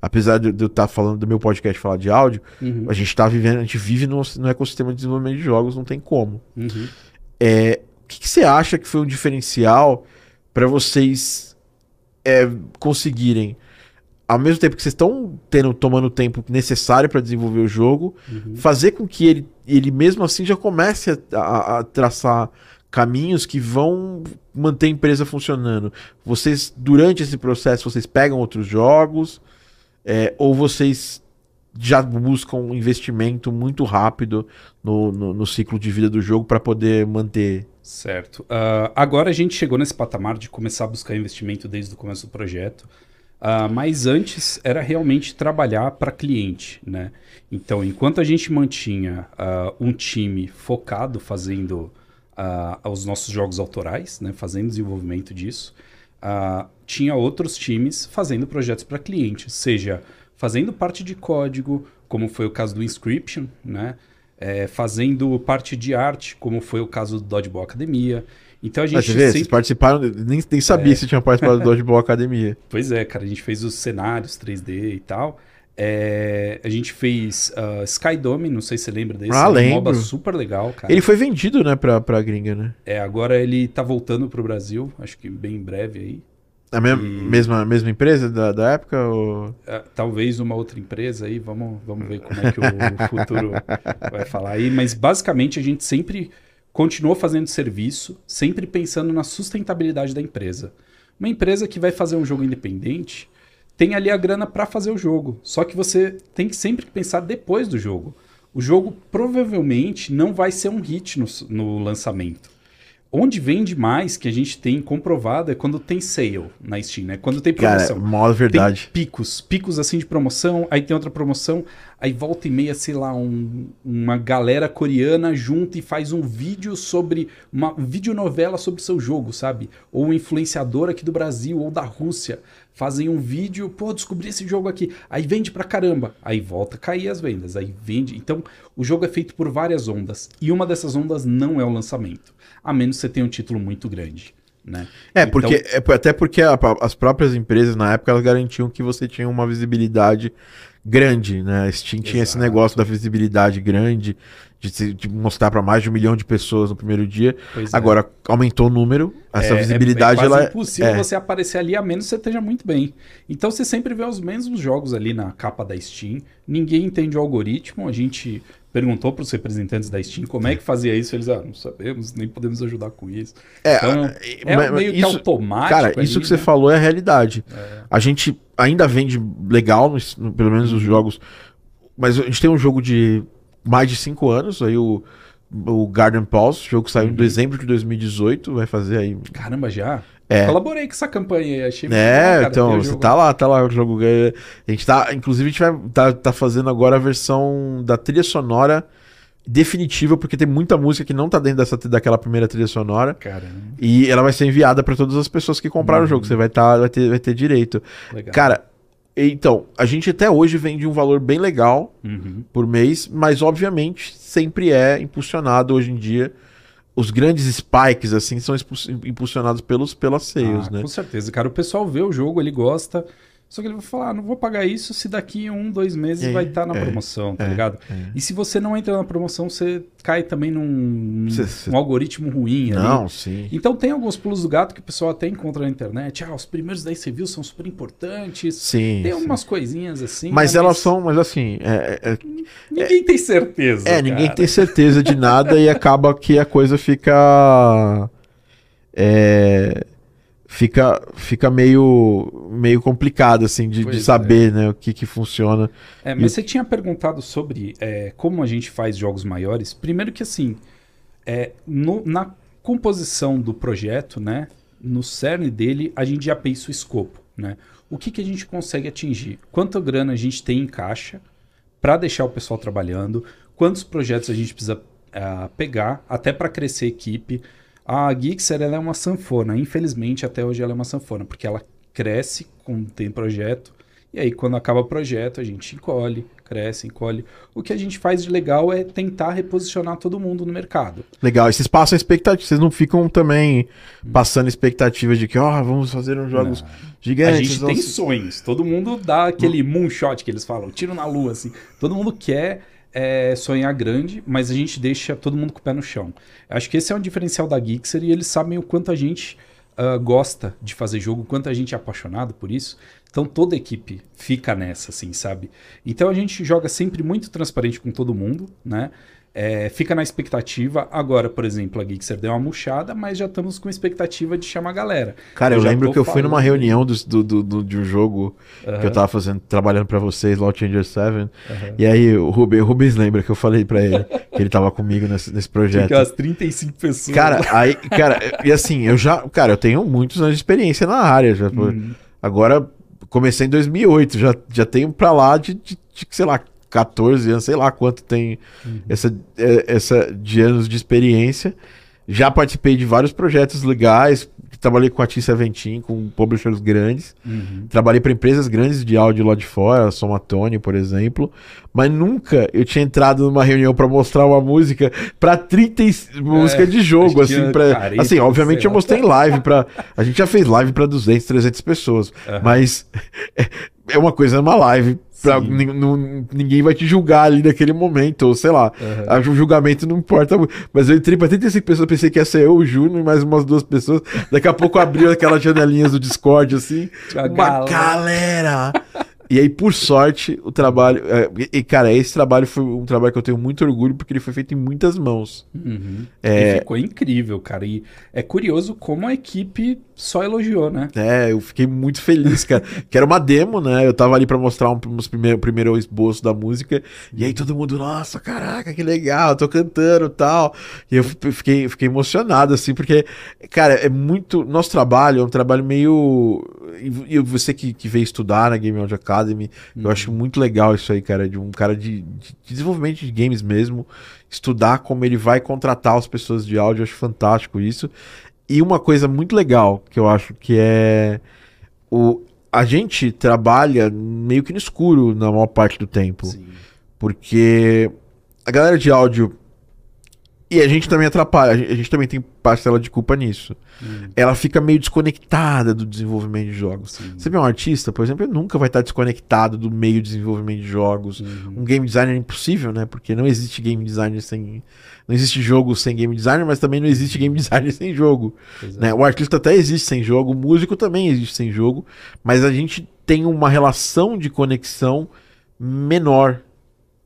Apesar de, eu estar tá falando do meu podcast falar de áudio, uhum. a gente está vivendo, a gente vive no, no, ecossistema de desenvolvimento de jogos, não tem como. Uhum. É, o que, que, você acha que foi um diferencial para vocês é, conseguirem, ao mesmo tempo que vocês estão tendo, tomando o tempo necessário para desenvolver o jogo, uhum. fazer com que ele, ele mesmo assim já comece a, a, a traçar caminhos que vão manter a empresa funcionando. Vocês, durante esse processo, vocês pegam outros jogos é, ou vocês já buscam um investimento muito rápido no, no, no ciclo de vida do jogo para poder manter. Certo. Uh, agora a gente chegou nesse patamar de começar a buscar investimento desde o começo do projeto. Uh, mas antes era realmente trabalhar para cliente, né? Então, enquanto a gente mantinha uh, um time focado fazendo uh, aos nossos jogos autorais, né, fazendo desenvolvimento disso. Tinha outros times fazendo projetos para clientes, seja fazendo parte de código, como foi o caso do Inscription, né? É, fazendo parte de arte, como foi o caso do Dodgeball Academia. Então a gente. Mas vê, sempre... vocês participaram, nem, nem sabia é. se tinham participado do <laughs> Dodgeball Academia. Pois é, cara, a gente fez os cenários 3D e tal. É, a gente fez uh, Skydome, não sei se você lembra desse. Ah, é um lembro. MOBA super legal, cara. Ele foi vendido, né, pra, pra gringa, né? É, agora ele tá voltando pro Brasil, acho que bem em breve aí. A me e... mesma, mesma empresa da, da época? Ou... É, talvez uma outra empresa aí, vamos, vamos ver como é que o, o <laughs> futuro vai falar aí. Mas basicamente a gente sempre continuou fazendo serviço, sempre pensando na sustentabilidade da empresa. Uma empresa que vai fazer um jogo independente tem ali a grana para fazer o jogo. Só que você tem que sempre pensar depois do jogo. O jogo provavelmente não vai ser um hit no, no lançamento. Onde vende mais, que a gente tem comprovado, é quando tem sale na Steam, né? Quando tem promoção. Cara, maior verdade. Tem picos, picos assim de promoção, aí tem outra promoção, aí volta e meia, sei lá, um, uma galera coreana junta e faz um vídeo sobre, uma videonovela sobre seu jogo, sabe? Ou um influenciador aqui do Brasil ou da Rússia fazem um vídeo, pô, descobri esse jogo aqui, aí vende pra caramba, aí volta a cair as vendas, aí vende. Então, o jogo é feito por várias ondas, e uma dessas ondas não é o lançamento, a menos que você tenha um título muito grande. Né? É, então... porque, é, até porque a, as próprias empresas na época elas garantiam que você tinha uma visibilidade grande, né? A Steam Exato. tinha esse negócio da visibilidade grande, de, de mostrar para mais de um milhão de pessoas no primeiro dia. Pois é. Agora, é. aumentou o número, essa é, visibilidade... É, é quase ela impossível é. você aparecer ali, a menos que você esteja muito bem. Então você sempre vê os mesmos jogos ali na capa da Steam, ninguém entende o algoritmo, a gente perguntou para os representantes da Steam como é que fazia isso, eles, ah, não sabemos, nem podemos ajudar com isso. É, então, é meio isso, que automático. Cara, ali, isso que né? você falou é a realidade. É. A gente ainda vende legal, no, pelo menos os jogos, mas a gente tem um jogo de mais de cinco anos, aí o, o Garden Pulse, jogo que saiu uhum. em dezembro de 2018, vai fazer aí... Caramba, já? É. Colaborei com essa campanha aí, achei É, bom, então, você tá lá, tá lá o jogo. A gente tá, inclusive, a gente vai tá, tá fazendo agora a versão da trilha sonora definitiva, porque tem muita música que não tá dentro dessa, daquela primeira trilha sonora. Caramba. E ela vai ser enviada para todas as pessoas que compraram uhum. o jogo. Você vai, tá, vai, ter, vai ter direito. Legal. Cara, então, a gente até hoje vende um valor bem legal Uhum. por mês, mas obviamente sempre é impulsionado hoje em dia. Os grandes spikes, assim, são impulsionados pelos, pelas sales, Ah, né? Com certeza, cara. O pessoal vê o jogo, ele gosta. Só que ele vai falar, ah, não vou pagar isso se daqui um, dois meses É, vai estar na é, promoção, tá é, ligado? é. E se você não entra na promoção, você cai também num, Cê- cê- um algoritmo ruim ali. Não, sim. Então tem alguns pulos do gato que o pessoal até encontra na internet. Ah, os primeiros 10 reviews são super importantes. Sim. Tem sim. algumas coisinhas assim. Mas né, elas são, mas assim, é, Ninguém tem certeza. é, ninguém cara. tem certeza de nada e acaba que a coisa fica. É, fica fica meio, meio complicado, assim, de, de é. saber né, o que, que funciona. É, mas você tinha perguntado sobre é, como a gente faz jogos maiores. Primeiro que assim, é, no- na composição do projeto, né, no cerne dele, a gente já pensa o escopo, né? O que, que a gente consegue atingir? Quanta grana a gente tem em caixa para deixar o pessoal trabalhando? Quantos projetos a gente precisa ah, pegar até para crescer a equipe? A Gixer ela é uma sanfona. Infelizmente, até hoje ela é uma sanfona, porque ela cresce quando tem projeto. E aí, quando acaba o projeto, a gente encolhe, cresce, encolhe. O que a gente faz de legal é tentar reposicionar todo mundo no mercado. Legal, e vocês passam expectativa, vocês não ficam também passando expectativa de que, ó, vamos fazer uns jogos Não. gigantes. a gente tem sonhos. Todo mundo dá aquele moonshot que eles falam, tiro na lua, assim. Todo mundo quer é, sonhar grande, mas a gente deixa todo mundo com o pé no chão. Acho que esse é um diferencial da Gixer e eles sabem o quanto a gente ah, gosta de fazer jogo, o quanto a gente é apaixonado por isso. Então toda a equipe fica nessa, assim, sabe? Então a gente joga sempre muito transparente com todo mundo, né? É, fica na expectativa. Agora, por exemplo, a Gixer deu uma murchada, mas já estamos com expectativa de chamar a galera. Cara, eu, já lembro que eu fui numa falando. reunião do, do, do- do- de um jogo que eu tava fazendo, trabalhando pra vocês, o Changer 7. E aí o Rubens, o Rubens lembra que eu falei pra ele que ele tava comigo nesse, nesse projeto. Aquelas 35 pessoas. Cara, aí, cara, e assim, eu já, cara, eu tenho muitos anos de experiência na área, já, Uhum. agora comecei em 2008, já, já tenho pra lá de, de, de, sei lá, 14 anos, sei lá quanto tem Uhum. essa, é, essa de anos de experiência. Já participei de vários projetos legais, trabalhei com a T17, com publishers grandes, Uhum. trabalhei para empresas grandes de áudio lá de fora, Somatone, por exemplo, mas nunca eu tinha entrado numa reunião para mostrar uma música para 30 e- música de jogo, assim, 40, assim, obviamente eu mostrei em live para a gente já fez live para 200, 300 pessoas, Aham. mas <laughs> é- é uma coisa é uma live, pra, ninguém vai te julgar ali naquele momento, ou sei lá. Aham. O julgamento não importa muito. Mas eu entrei pra 35 pessoas, pensei que ia ser eu, o Júnior e mais umas duas pessoas. Daqui a pouco abriu aquelas janelinhas do Discord, assim. Uma galera. E aí, por sorte, o trabalho. é, e, cara, esse trabalho foi um trabalho que eu tenho muito orgulho, porque ele foi feito em muitas mãos. Uhum. É. E ficou incrível, cara. E é curioso como a equipe só elogiou, né? É, eu fiquei muito feliz, cara. <laughs> que era uma demo, né? Eu tava ali pra mostrar um, uns primeiro, primeiro esboço da música. E aí todo mundo, nossa, caraca, que legal, tô cantando e tal. E eu fiquei, fiquei emocionado, assim, porque, cara, é muito. Nosso trabalho é um trabalho meio. E e você que, que veio estudar na Game Audio Academy, eu acho muito legal isso aí, cara, de um cara de, de desenvolvimento de games mesmo. Estudar como ele vai contratar as pessoas de áudio, eu acho fantástico isso. E uma coisa muito legal que eu acho que é o a gente trabalha meio que no escuro na maior parte do tempo, Sim. porque a galera de áudio e a gente também atrapalha, a gente, também tem parcela de culpa nisso. Hum, Ela fica meio desconectada do desenvolvimento de jogos. sim. Você vê um artista, por exemplo, ele nunca vai estar desconectado do meio de desenvolvimento de jogos. Uhum. Um game designer é impossível, né? Porque não existe game designer sem. Não existe jogo sem game designer, mas também não existe game designer sem jogo. Né? O artista até existe sem jogo, o músico também existe sem jogo, mas a gente tem uma relação de conexão menor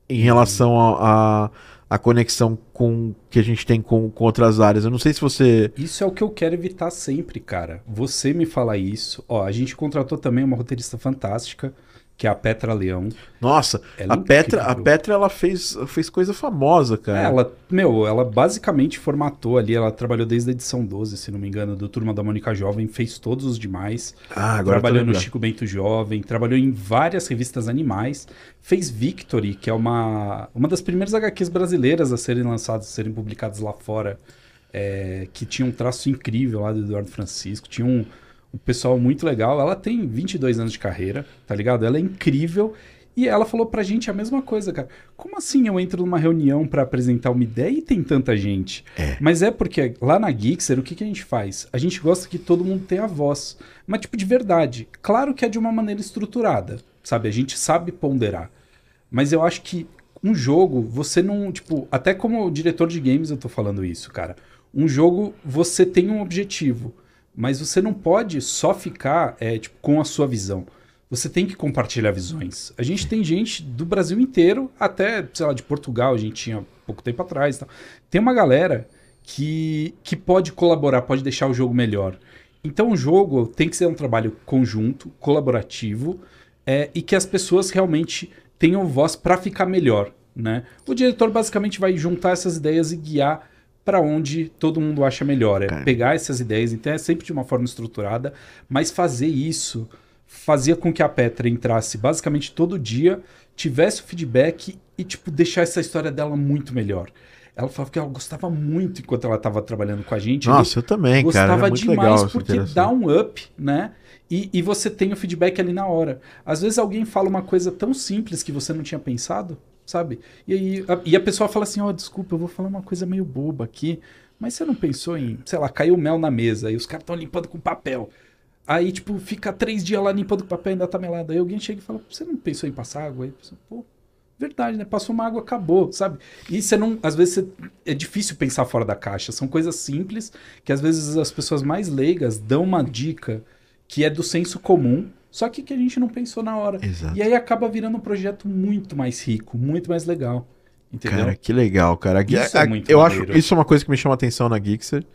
em relação a, a, a conexão com que a gente tem com, com outras áreas. Eu não sei se você. Isso é o que eu quero evitar sempre, cara. Você me falar isso. Ó, a gente contratou também uma roteirista fantástica, que é a Petra Leão. Nossa, Ela a é Petra, a. Petra ela fez, fez coisa famosa, cara. Ela, meu, ela basicamente formatou ali, ela trabalhou desde a edição 12, se não me engano, do Turma da Mônica Jovem, fez todos os demais. Ah, agora trabalhou no. Chico Bento Jovem, trabalhou em várias revistas animais, fez Victory, que é uma, uma das primeiras HQs brasileiras a serem lançadas, a serem publicadas lá fora, é, que tinha um traço incrível lá do Eduardo Francisco, tinha um, o pessoal muito legal. Ela tem 22 anos de carreira, tá ligado? Ela é incrível. E ela falou pra gente a mesma coisa, cara. Como assim eu entro numa reunião para apresentar uma ideia e tem tanta gente? É. Mas é porque lá na Geekser, o que, que a gente faz? A gente gosta que todo mundo tenha voz. Mas, tipo, de verdade. Claro que é de uma maneira estruturada, sabe? A gente sabe ponderar. Mas eu acho que um jogo, você não. Tipo, até como diretor de games eu tô falando isso, cara. Um jogo, você tem um objetivo. Mas você não pode só ficar é, tipo, com a sua visão. Você tem que compartilhar visões. A gente tem gente do Brasil inteiro, até, sei lá, de Portugal, a gente tinha pouco tempo atrás. Tal. Tem uma galera que, que pode colaborar, pode deixar o jogo melhor. Então o jogo tem que ser um trabalho conjunto, colaborativo, é, e que as pessoas realmente tenham voz para ficar melhor. Né? O diretor basicamente vai juntar essas ideias e guiar para onde todo mundo acha melhor. É Cara. pegar essas ideias, então é sempre de uma forma estruturada, mas fazer isso fazia com que a Petra entrasse basicamente todo dia, tivesse o feedback e, tipo, deixar essa história dela muito melhor. Ela falava que ela gostava muito enquanto ela estava trabalhando com a gente. Nossa, eu também, gostava cara. Gostava demais porque dá um up, né? E, e você tem o feedback ali na hora. Às vezes alguém fala uma coisa tão simples que você não tinha pensado, sabe? E aí a, e a pessoa fala assim: Ó, oh, desculpa, eu vou falar uma coisa meio boba aqui, mas você não pensou em, sei lá, caiu mel na mesa e os caras estão limpando com papel. Aí, tipo, fica três dias lá limpando o papel e ainda tá melado. Aí alguém chega e fala, você não pensou em passar água? Aí, pô, verdade, né? Passou uma água, acabou, sabe? E você não. Às vezes é difícil pensar fora da caixa. São coisas simples que às vezes as pessoas mais leigas dão uma dica que é do senso comum, só que que a gente não pensou na hora. Exato. E aí acaba virando um projeto muito mais rico, muito mais legal. Entendeu? Cara, que legal, cara. Isso é muito eu maneiro. acho isso é uma coisa que me chama a atenção na Geekser.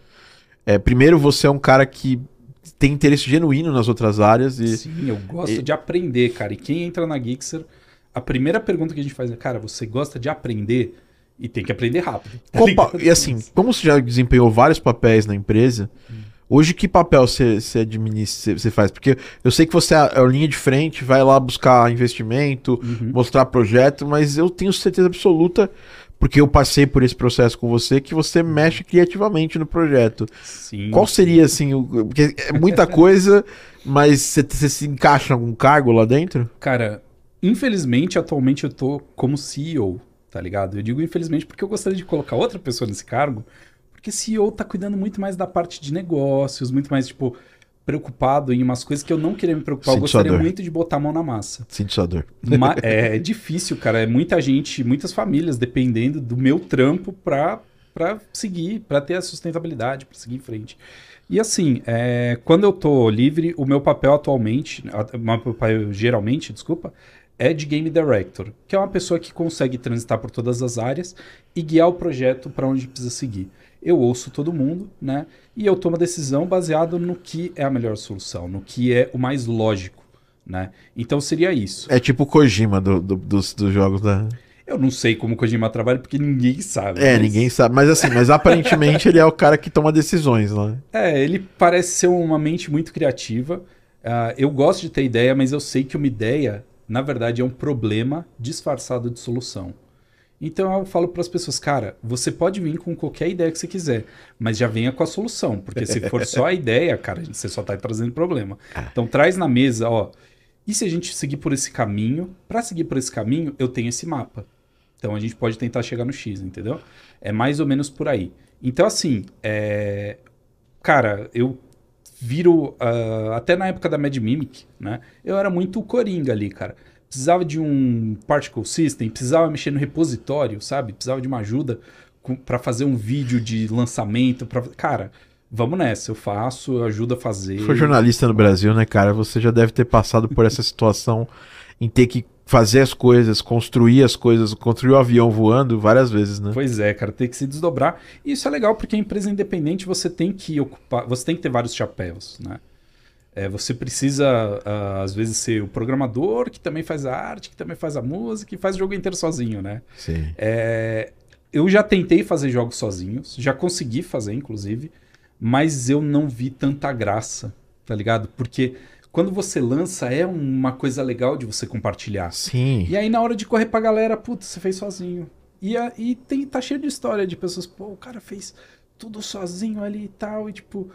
É, primeiro, você é um cara que tem interesse genuíno nas outras áreas. E, Sim, eu gosto e... de aprender, cara. E quem entra na Geekser, a primeira pergunta que a gente faz é, cara, você gosta de aprender? E tem que aprender rápido. Tá e assim, como você já desempenhou vários papéis na empresa, hum. Hoje que papel você, administra, você faz? Porque eu sei que você é a linha de frente, vai lá buscar investimento, uhum. mostrar projeto, mas eu tenho certeza absoluta porque eu passei por esse processo com você, que você mexe criativamente no projeto. Sim. Qual seria, assim, o, porque é muita <laughs> coisa, mas você, você se encaixa em algum cargo lá dentro? Cara, infelizmente, atualmente eu tô como CEO, tá ligado? Eu digo infelizmente porque eu gostaria de colocar outra pessoa nesse cargo, porque CEO tá cuidando muito mais da parte de negócios, muito mais, tipo, preocupado em umas coisas que eu não queria me preocupar. Eu gostaria muito de botar a mão na massa. Sinto sua dor. <laughs> é, é, difícil, cara. É muita gente, muitas famílias dependendo do meu trampo para para seguir, para ter a sustentabilidade, para seguir em frente. E assim, é, quando eu tô livre, o meu papel atualmente, meu papel geralmente, desculpa, é de game director, que é uma pessoa que consegue transitar por todas as áreas e guiar o projeto para onde precisa seguir eu ouço todo mundo, né? E eu tomo a decisão baseado no que é a melhor solução, no que é o mais lógico, né? Então seria isso. É tipo o Kojima do, do, dos, dos jogos da. Eu não sei como o Kojima trabalha porque ninguém sabe. É, mas... ninguém sabe. Mas assim, mas aparentemente ele é o cara que toma decisões, né? É, ele parece ser uma mente muito criativa. Uh, eu gosto de ter ideia, mas eu sei que uma ideia, na verdade, é um problema disfarçado de solução. Então eu falo para as pessoas, cara, você pode vir com qualquer ideia que você quiser, mas já venha com a solução, porque se for só a ideia, cara, você só está trazendo problema. Ah. Então traz na mesa, ó, e se a gente seguir por esse caminho? Para seguir por esse caminho, eu tenho esse mapa. Então a gente pode tentar chegar no X, entendeu? É mais ou menos por aí. Então assim, é... cara, eu viro uh, até na época da Mad Mimic, né? Eu era muito coringa ali, cara precisava de um particle system, precisava mexer no repositório, sabe? Precisava de uma ajuda para fazer um vídeo de lançamento, para cara, vamos nessa, eu faço, eu ajudo a fazer. Foi jornalista no Brasil, né, cara? Você já deve ter passado por essa situação em ter que fazer as coisas, construir as coisas, construir o avião voando várias vezes, né? Pois é, cara, tem que se desdobrar. E isso é legal porque a empresa independente você tem que ocupar, você tem que ter vários chapéus, né? É, você precisa, às vezes, ser o programador que também faz a arte, que também faz a música, que faz o jogo inteiro sozinho, né? Sim. É, eu já tentei fazer jogos sozinhos, já consegui fazer, inclusive, mas eu não vi tanta graça, tá ligado? Porque quando você lança, é uma coisa legal de você compartilhar. Sim. E aí, na hora de correr pra galera, putz, você fez sozinho. E, a, e tem, tá cheio de história de pessoas, pô, o cara fez tudo sozinho ali e tal, e tipo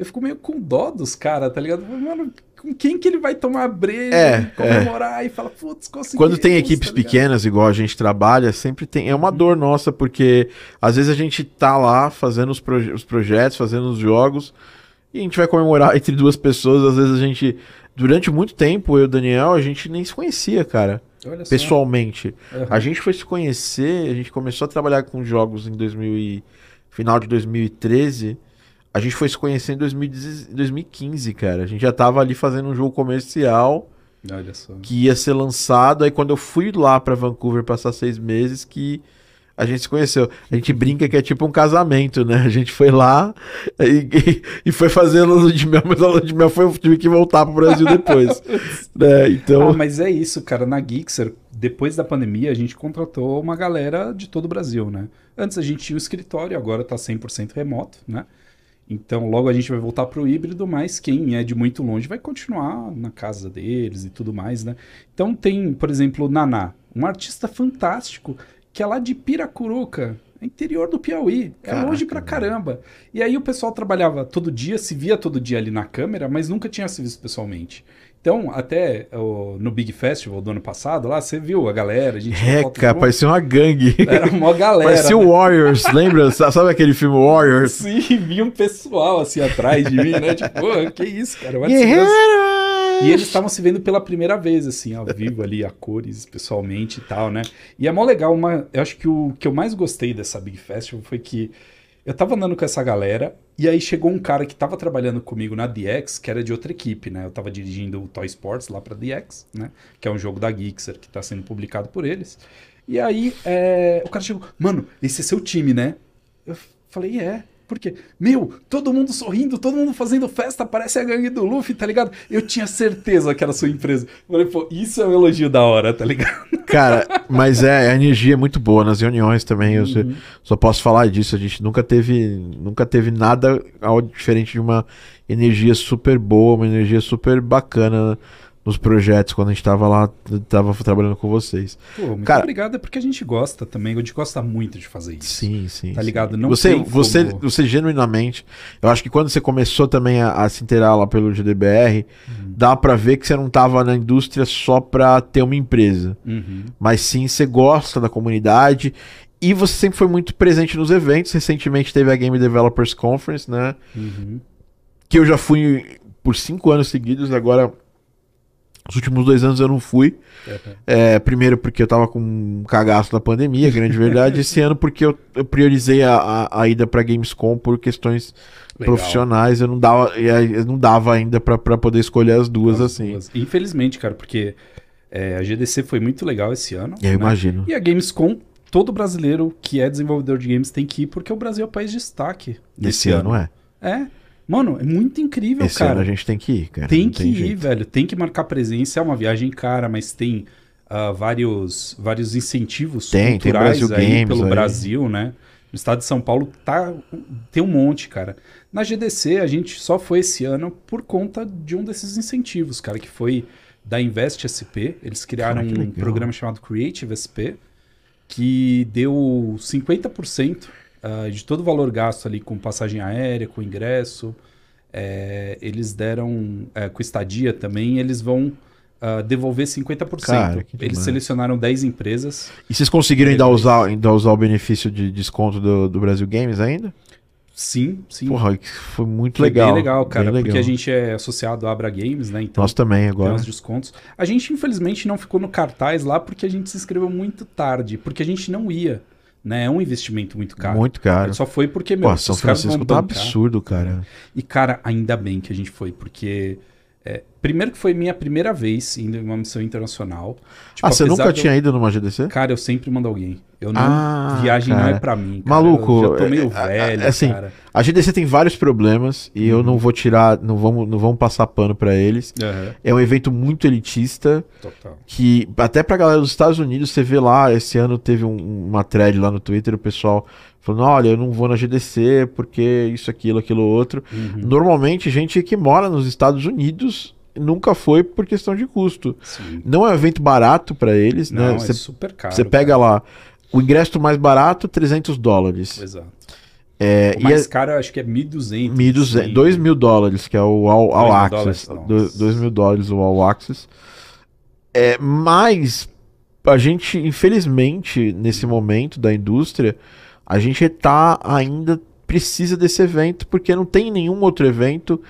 eu fico meio com dó dos caras, tá ligado? Mano, com quem que ele vai tomar breja é, comemorar é. e falar, putz, consegui. Quando tem equipes tá pequenas, igual a gente trabalha, sempre tem. É uma dor nossa, porque às vezes a gente tá lá fazendo os, proje os projetos, fazendo os jogos, e a gente vai comemorar <laughs> entre duas pessoas. Às vezes a gente, durante muito tempo, eu e o Daniel, a gente nem se conhecia, cara. pessoalmente. Uhum. A gente foi se conhecer, a gente começou a trabalhar com jogos em 2000 e, final de 2013 a gente foi se conhecer em 2015, cara. A gente já tava ali fazendo um jogo comercial que ia ser lançado. Aí quando eu fui lá para Vancouver passar seis meses, que a gente se conheceu. A gente brinca que é tipo um casamento, né? A gente foi lá e, <laughs> e, foi fazendo lua de mel, mas a lua de mel foi, eu tive que voltar pro Brasil depois. <laughs> né? então... Ah, mas é isso, cara. Na Geekser, depois da pandemia, a gente contratou uma galera de todo o Brasil, né? Antes a gente tinha o escritório, agora tá 100% remoto, né? Então, logo a gente vai voltar para o híbrido, mas quem é de muito longe vai continuar na casa deles e tudo mais, né? Então, tem, por exemplo, o Naná, um artista fantástico que é lá de Piracuruca, interior do Piauí. É Caraca, longe pra caramba. E aí o pessoal trabalhava todo dia, se via todo dia ali na câmera, mas nunca tinha se visto pessoalmente. Então, até o, no Big Festival do ano passado, lá, você viu a galera, a gente... É, cara, parecia uma gangue. Era uma <laughs> galera. Parecia o Warriors, lembra? Sabe aquele filme Warriors? Sim, vi um pessoal assim atrás de mim, né? <laughs> Tipo, pô, que isso, cara? Guerreiros! E eles estavam se vendo pela primeira vez, assim, ao vivo ali, a cores, pessoalmente e tal, né? E é mó legal, uma... eu acho que o que eu mais gostei dessa Big Festival foi que eu tava andando com essa galera, e aí chegou um cara que tava trabalhando comigo na DX, que era de outra equipe, né? Eu tava dirigindo o Toy Sports lá pra DX, né? Que é um jogo da Geekser que tá sendo publicado por eles. E aí é... o cara chegou, mano, esse é seu time, né? Eu falei, é. Porque, meu, todo mundo sorrindo, todo mundo fazendo festa, parece a gangue do Luffy, tá ligado? Eu tinha certeza que era sua empresa. Eu falei, pô, isso é um elogio da hora, tá ligado? Cara, mas é, a energia é muito boa nas reuniões também. Eu uhum. só posso falar disso. A gente nunca teve, nunca teve nada diferente de uma energia super boa, uma energia super bacana nos projetos quando a gente tava lá, tava trabalhando com vocês. Pô, muito Cara, obrigado, é porque a gente gosta também, a gente gosta muito de fazer isso. Sim, sim. Tá ligado? Não você, você, como... você genuinamente, eu acho que quando você começou também a, a se inteirar lá pelo GDBR, uhum. dá para ver que você não tava na indústria só pra ter uma empresa, uhum. mas sim você gosta da comunidade e você sempre foi muito presente nos eventos. Recentemente teve a Game Developers Conference, né? Uhum. Que eu já fui por cinco anos seguidos, agora os últimos dois anos eu não fui. Uhum. É, primeiro porque eu tava com um cagaço da pandemia, grande verdade. <laughs> Esse ano porque eu, eu priorizei a, a, a, ida pra Gamescom por questões Legal. profissionais. Eu não dava, eu não dava ainda para poder escolher as duas as assim. Duas. Infelizmente, cara, porque é, a GDC foi muito legal esse ano. Eu né? imagino. E a Gamescom, todo brasileiro que é desenvolvedor de games tem que ir porque o Brasil é o país de destaque. Esse ano, ano é. É. Mano, é muito incrível, Esse cara. Ano a gente tem que ir, cara. Tem Não que tem ir, jeito. velho. Tem que marcar presença. É uma viagem cara, mas tem uh, vários, vários incentivos tem, culturais tem aí Games pelo aí. Brasil, né? No estado de São Paulo tá, tem um monte, cara. Na GDC a gente só foi esse ano por conta de um desses incentivos, cara, que foi da Invest SP. Eles criaram cara, um programa chamado Creative SP, que deu 50% uh, de todo o valor gasto ali com passagem aérea, com ingresso, é, eles deram, é, com estadia também, eles vão uh, devolver 50%. Cara, eles selecionaram 10 empresas. E vocês conseguiram ainda usar, ainda usar o benefício de desconto do, do Brasil Games ainda? Sim, sim. Porra, foi muito foi legal. Bem legal, cara, bem legal. porque a gente é associado à Abra Games, né? Então, Nós também agora. Tem uns descontos. A gente, infelizmente, não ficou no cartaz lá porque a gente se inscreveu muito tarde, porque a gente não ia né? É um investimento muito caro. Muito caro. Só foi porque, meu, Pô, São Francisco tá absurdo, cara. E, cara, ainda bem que a gente foi, porque é, primeiro que foi minha primeira vez indo em uma missão internacional. Tipo, ah, você nunca tinha ido numa GDC? Cara, eu sempre mando alguém. Eu não. Ah, viagem cara. não é pra mim. Cara. Maluco. Eu já tô meio é, é, velho, assim, cara. A GDC tem vários problemas e uhum. eu não vou tirar, não vamos, não vamos passar pano para eles. Uhum. É um evento muito elitista. Total. Que até pra galera dos Estados Unidos, você vê lá, esse ano teve um, uma thread lá no Twitter, o pessoal falando, olha, eu não vou na GDC porque isso, aquilo, aquilo, outro. Uhum. Normalmente, gente que mora nos Estados Unidos nunca foi por questão de custo. Sim. Não é um evento barato para eles, não, né? Cê, é super caro. Você pega cara. lá o ingresso mais barato, 300 dólares. Exato. É, o mais é, caro eu acho que é 1.200. 1.200, 2 mil dólares, que é o All, all Access. 2 mil dólares o All Access. É, mas a gente, infelizmente, nesse momento da indústria, a gente tá ainda precisa desse evento, porque não tem nenhum outro evento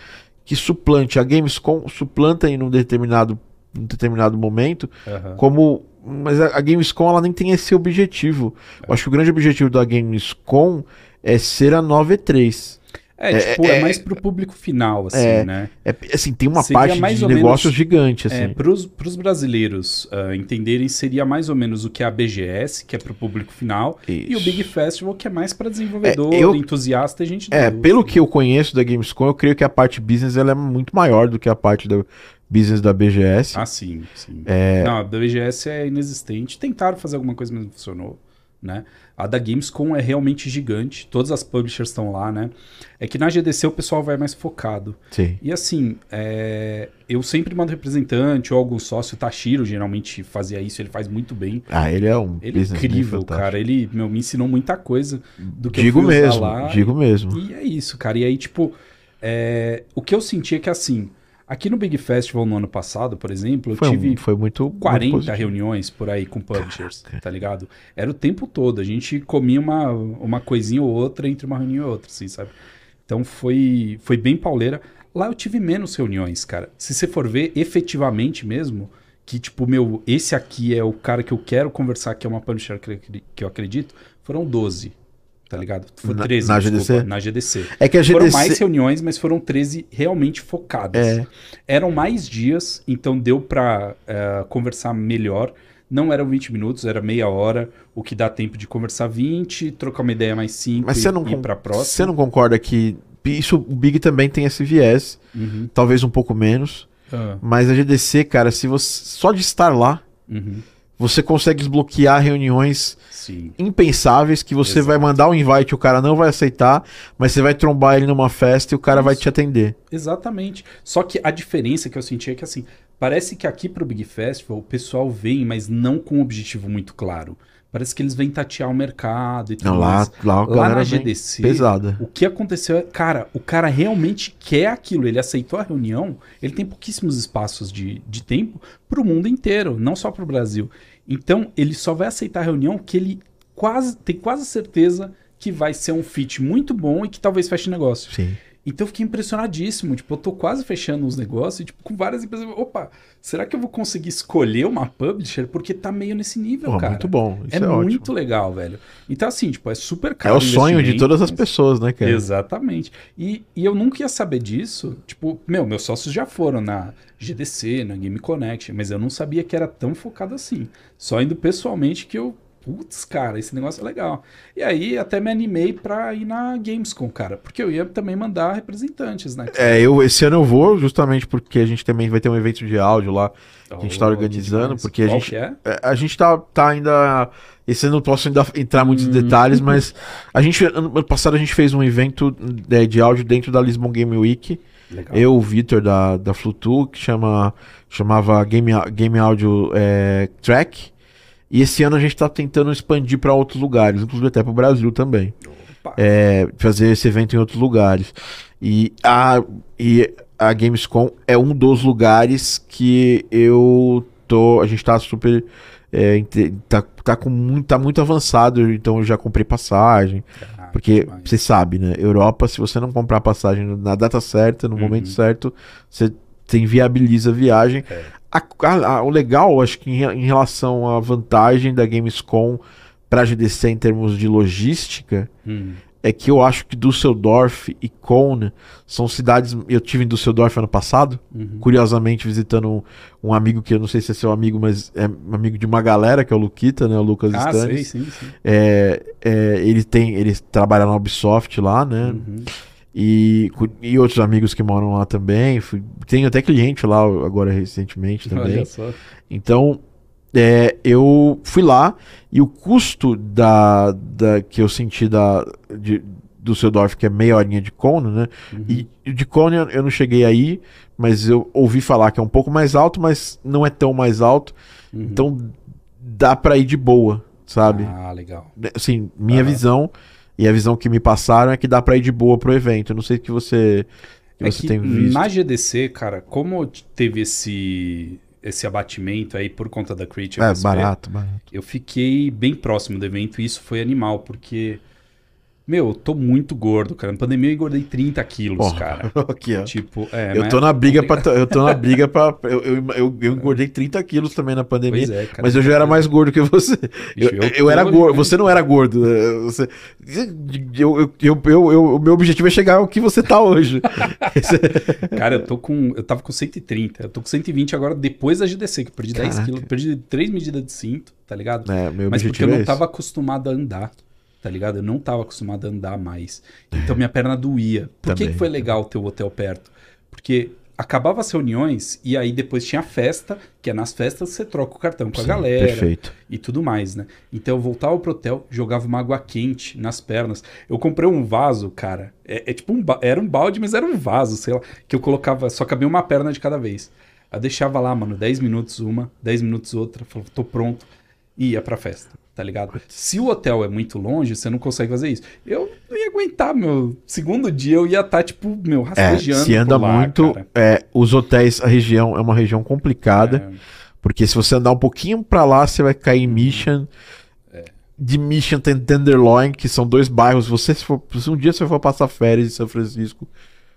que suplante a Gamescom, suplanta em um determinado, um determinado momento, uhum. como mas a, Gamescom ela nem tem esse objetivo. É. Eu acho que o grande objetivo da Gamescom é ser a 9E3. É, é, tipo, é, é mais pro público final, assim, é, né? É, assim, tem uma seria parte de negócios menos, gigante, assim. É, pros, pros brasileiros uh, entenderem, seria mais ou menos o que é a BGS, que é pro público final, Isso. e o Big Festival, que é mais para desenvolvedor, é, eu, entusiasta e gente É, pelo que eu conheço da Gamescom, eu creio que a parte business ela é muito maior do que a parte da business da BGS. Ah, sim, sim. É... Não, a BGS é inexistente. Tentaram fazer alguma coisa, mas não funcionou né? A da Gamescom é realmente gigante, todas as publishers estão lá, né? É que na GDC o pessoal vai mais focado. Sim. E assim, é... eu sempre mando representante ou algum sócio, o Tashiro geralmente fazia isso, ele faz muito bem. Ah, ele é um Ele é incrível, cara. Ele meu, me ensinou muita coisa do que digo eu fui mesmo, lá. Digo mesmo. E é isso, cara. E aí, tipo, é... o que eu senti é que assim, Aqui no Big Festival no ano passado, por exemplo, eu foi tive um, foi muito, 40 muito reuniões por aí com publishers, Caraca. tá ligado? Era o tempo todo. A gente comia uma, uma coisinha ou outra entre uma reunião e outra, assim, sabe? Então foi, foi bem pauleira. Lá eu tive menos reuniões, cara. Se você for ver efetivamente mesmo, que tipo, meu, esse aqui é o cara que eu quero conversar, que é uma publisher que eu acredito, foram 12 tá ligado? Foi 13, na, na desculpa, GDC? Na GDC. É que a GDC... Foram mais reuniões, mas foram 13 realmente focadas. É. Eram mais dias, então deu pra uh, conversar melhor. Não eram 20 minutos, era meia hora, o que dá tempo de conversar 20, trocar uma ideia mais 5 mas você não ir pra próxima. Você não concorda que isso, o Big também tem esse viés, uhum. talvez um pouco menos, uhum. mas a GDC, cara, se você só de estar lá, uhum. Você consegue desbloquear reuniões Sim. impensáveis que você Exato. vai mandar um invite e o cara não vai aceitar, mas você vai trombar ele numa festa e o cara Isso. vai te atender. Exatamente. Só que a diferença que eu senti é que assim, parece que aqui pro Big Festival o pessoal vem, mas não com um objetivo muito claro. Parece que eles vêm tatear o mercado e tudo não, lá, mais. Lá, lá na GDC, pesada. o que aconteceu é, cara, o cara realmente quer aquilo. Ele aceitou a reunião, ele tem pouquíssimos espaços de, de tempo para o mundo inteiro, não só para o Brasil. Então, ele só vai aceitar a reunião que ele quase tem quase certeza que vai ser um fit muito bom e que talvez feche negócio. Sim. Então eu fiquei impressionadíssimo. Tipo, eu tô quase fechando uns negócios, tipo, com várias empresas. Opa, será que eu vou conseguir escolher uma publisher? Porque tá meio nesse nível, Pô, cara. Muito bom. Isso é, é muito ótimo. legal, velho. Então, assim, tipo, é super caro. É o sonho de todas as pessoas, né, cara? Exatamente. E, e eu nunca ia saber disso. Tipo, meu, meus sócios já foram na GDC, na Game Connect, mas eu não sabia que era tão focado assim. Só indo pessoalmente que eu putz, cara, esse negócio é legal. E aí até me animei pra ir na Gamescom, cara, porque eu ia também mandar representantes, né? Cara? É, eu esse ano eu vou justamente porque a gente também vai ter um evento de áudio lá que a gente tá oh, organizando, porque a Qual gente é? é? a gente tá, tá ainda esse ano não posso ainda entrar muitos hum. detalhes, mas <laughs> a gente ano passado a gente fez um evento de, de áudio dentro da Lisbon Game Week. Legal. Eu, o Vitor da, da Flutu, que chama, chamava Game, Game Audio é, Track. E esse ano a gente está tentando expandir para outros lugares, inclusive até para o Brasil também. É, fazer esse evento em outros lugares. E a, e a Gamescom é um dos lugares que eu tô. A gente está super. É, tá, tá, com muito, tá muito avançado, então eu já comprei passagem. Ah, porque você sabe, né? Europa, se você não comprar passagem na data certa, no uhum. momento certo, você inviabiliza a viagem. É. A, a, o legal, acho que em, em, relação à vantagem da Gamescom para a GDC em termos de logística, hum. é que eu acho que Düsseldorf e Köln são cidades. Eu tive em Düsseldorf ano passado, uhum. curiosamente visitando um, um, amigo que eu não sei se é seu amigo, mas é amigo de uma galera, que é o Luquita, né? O Lucas ah, Stannis. Sei, sim, sim. É, é, ele tem. Ele trabalha na Ubisoft lá, né? Uhum. E, e outros amigos que moram lá também. Fui, tenho até cliente lá agora recentemente também. Então, é, eu fui lá e o custo da, da que eu senti da, de, do Seudorf, que é meia horinha de Kona, né? Uhum. E de Kona eu não cheguei aí, mas eu ouvi falar que é um pouco mais alto, mas não é tão mais alto. Uhum. Então dá para ir de boa, sabe? Ah, legal. Assim, minha visão E a visão que me passaram é que dá pra ir de boa pro evento. Eu não sei o que você, que É você que tem visto. na GDC, cara, como teve esse, esse abatimento aí por conta da Creative É, SP, barato, barato. eu fiquei bem próximo do evento e isso foi animal, porque, meu, eu tô muito gordo, cara. Na pandemia eu engordei 30 quilos, cara. <laughs> Aqui, ó. Tipo, é, eu tô na briga pra. Eu tô na briga pra. Eu, eu, eu, eu <laughs> engordei 30 quilos também na pandemia. É, cara. Mas eu já era mais gordo que você. Eu, Bicho, eu eu era gordo. Você não era gordo. eh, Você, eu, eu, eu, eu- o meu objetivo é chegar ao que você tá hoje. <laughs> Cara, eu tô com. Eu tava com 130. Eu tô com 120 agora depois da GDC, que eu perdi 10 Caraca. quilos. Perdi 3 medidas de cinto, tá ligado? é, meu Mas porque eu é não tava acostumado a andar, tá ligado? Eu não tava acostumado a andar mais. Então minha perna doía. Por que, Também. que foi legal ter o hotel perto? Porque acabava as reuniões e aí depois tinha festa, que é nas festas você troca o cartão com a Sim, galera Perfeito. e tudo mais, né? Então eu voltava pro hotel, jogava uma água quente nas pernas. Eu comprei um vaso, cara. É, é tipo um era um balde, mas era um vaso, sei lá, que eu colocava, só cabia uma perna de cada vez. Eu deixava lá, mano, 10 minutos uma, 10 minutos outra, falava, tô pronto, e ia pra festa, tá ligado? Se o hotel é muito longe, você não consegue fazer isso. Eu não ia aguentar, meu. Segundo dia eu ia estar, tipo, meu, É, rastejando. se anda lá, muito, é, os hotéis, a região é uma região complicada, É, porque se você andar um pouquinho pra lá, você vai cair em Mission. É. De Mission tem Tenderloin, que são dois bairros. Você, se, for, se um dia você for passar férias em São Francisco,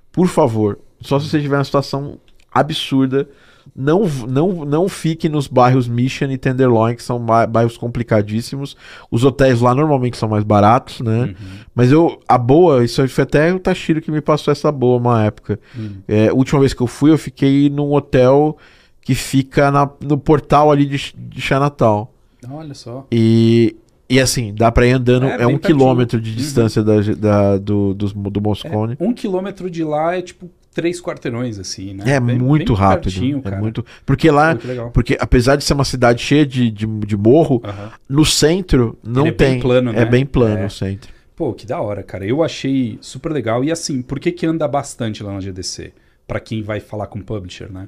por favor, só se você estiver numa situação absurda, não, não, não fique nos bairros Mission e Tenderloin, que são ba- bairros complicadíssimos. Os hotéis lá normalmente são mais baratos, né? Uhum. Mas eu, a boa, isso foi até o Tashiro que me passou essa boa uma época. Hum. É, a última vez que eu fui, eu fiquei num hotel que fica na- no portal ali de, de Chinatown. Olha só. E, e assim, dá pra ir andando, É, é, um pertinho. quilômetro de Uhum. distância da, da- do, dos- do Moscone. Um quilômetro de lá é tipo três quarteirões, assim, né? É, Bem- muito bem rápido. é muito. Porque lá, legal. porque apesar de ser uma cidade cheia de, de, de morro, no centro não Ele é bem tem. plano, É né? bem plano É. o centro. Pô, que da hora, cara. Eu achei super legal. E assim, por que que anda bastante lá na GDC? Pra quem vai falar com publisher, né?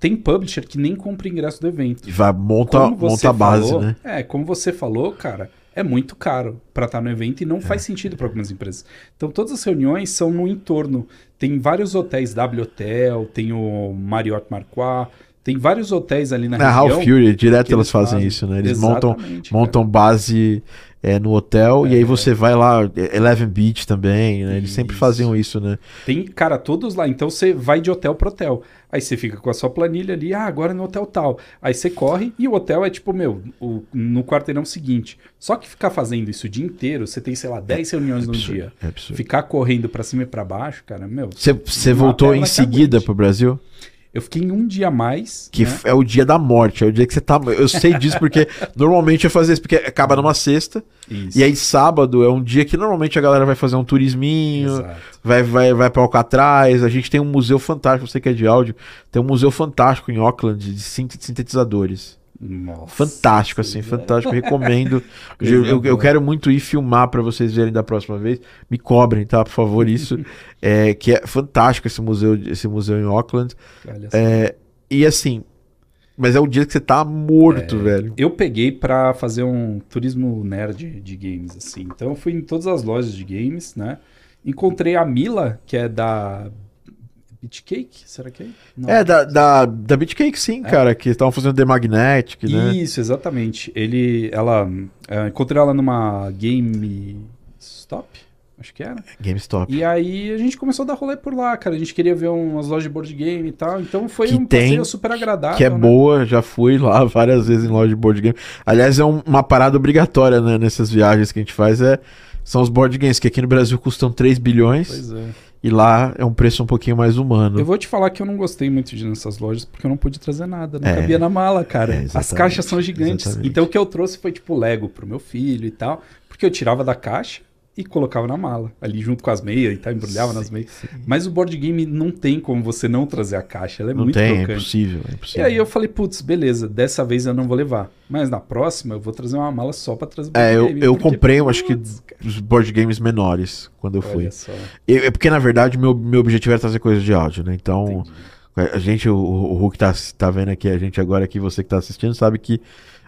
Tem publisher que nem compra ingresso do evento. E vai, monta, monta a base, falou- né? É, como você falou, cara, é muito caro pra estar no evento e não É. faz sentido para algumas empresas. Então todas as reuniões são no entorno. Tem vários hotéis, W Hotel, tem o Marriott Marquardt, tem vários hotéis ali na Na região. Half Fury, direto elas fazem fazem. isso, né? Eles montam, cara. montam base é, no hotel e É. aí você vai lá, Eleven Beach também, né? Eles sempre Isso. faziam isso, né? Tem, cara, todos lá. Então você vai de hotel pro hotel. Aí você fica com a sua planilha ali, ah, agora no hotel tal. Aí você corre e o hotel é tipo, meu, o- no quarteirão seguinte. Só que ficar fazendo isso o dia inteiro, você tem, sei lá, 10 reuniões no absurdo, dia. É absurdo. Ficar correndo pra cima e pra baixo, cara, meu. Você, voltou em seguida aguente. pro Brasil? Eu fiquei em um dia a mais. Que né? é o dia da morte, é o dia que você tá. Eu sei disso porque <laughs> normalmente eu fazia isso, porque acaba numa sexta, Isso. e aí sábado é um dia que normalmente a galera vai fazer um turisminho, Exato. vai, vai, vai pra Alcatraz. A gente tem um museu fantástico, você que é de áudio, tem um museu fantástico em Auckland de sin- sintetizadores. Nossa, Fantástico, assim, Senhora. fantástico. Recomendo. <laughs> Coisa eu, eu, eu quero muito ir filmar pra vocês verem da próxima vez. Me cobrem, tá? Por favor, isso. <laughs> é, que é fantástico esse museu, esse museu em Auckland. É, e assim, mas é o dia que você tá morto, É. velho. Eu peguei pra fazer um turismo nerd de games, assim. Então eu fui em todas as lojas de games, né? Encontrei a Mila, que é da Beatcake, será que é? Não. É, da, da, da Beatcake, sim, É. cara, que estavam fazendo The Magnetic, né? Isso, exatamente. Ele, ela, é, encontrei ela numa Game Stop, acho que era. GameStop. E aí a gente começou a dar rolê por lá, cara. A gente queria ver umas lojas de board game e tal. Então foi Que um tem- passeio super agradável. Que é né? boa, já fui lá <laughs> várias vezes em loja de board game. Aliás, é um- uma parada obrigatória, né, nessas viagens que a gente faz, é, são os board games, que aqui no Brasil custam 3 bilhões Pois é. E lá é um preço um pouquinho mais humano. Eu vou te falar que eu não gostei muito de ir nessas lojas porque eu não pude trazer nada. Não É. cabia na mala, cara. É, As caixas são gigantes. exatamente. Então o que eu trouxe foi tipo Lego pro meu filho e tal. Porque eu tirava da caixa e colocava na mala. Ali junto com as meias e tal, embrulhava nas meias. Mas o board game não tem como você não trazer a caixa. Ela é Não muito tem, é crocante. impossível, é E impossível. aí eu falei, putz, beleza, dessa vez eu não vou levar. Mas na próxima eu vou trazer uma mala só pra trazer É, eu, board game, eu porque, comprei, eu acho que os board games menores quando eu fui. Eu- é porque, na verdade, meu, meu objetivo era trazer coisas de áudio, né? Então, entendi. A gente, o, o Hulk tá, tá vendo aqui, a gente agora aqui, você que tá assistindo, sabe que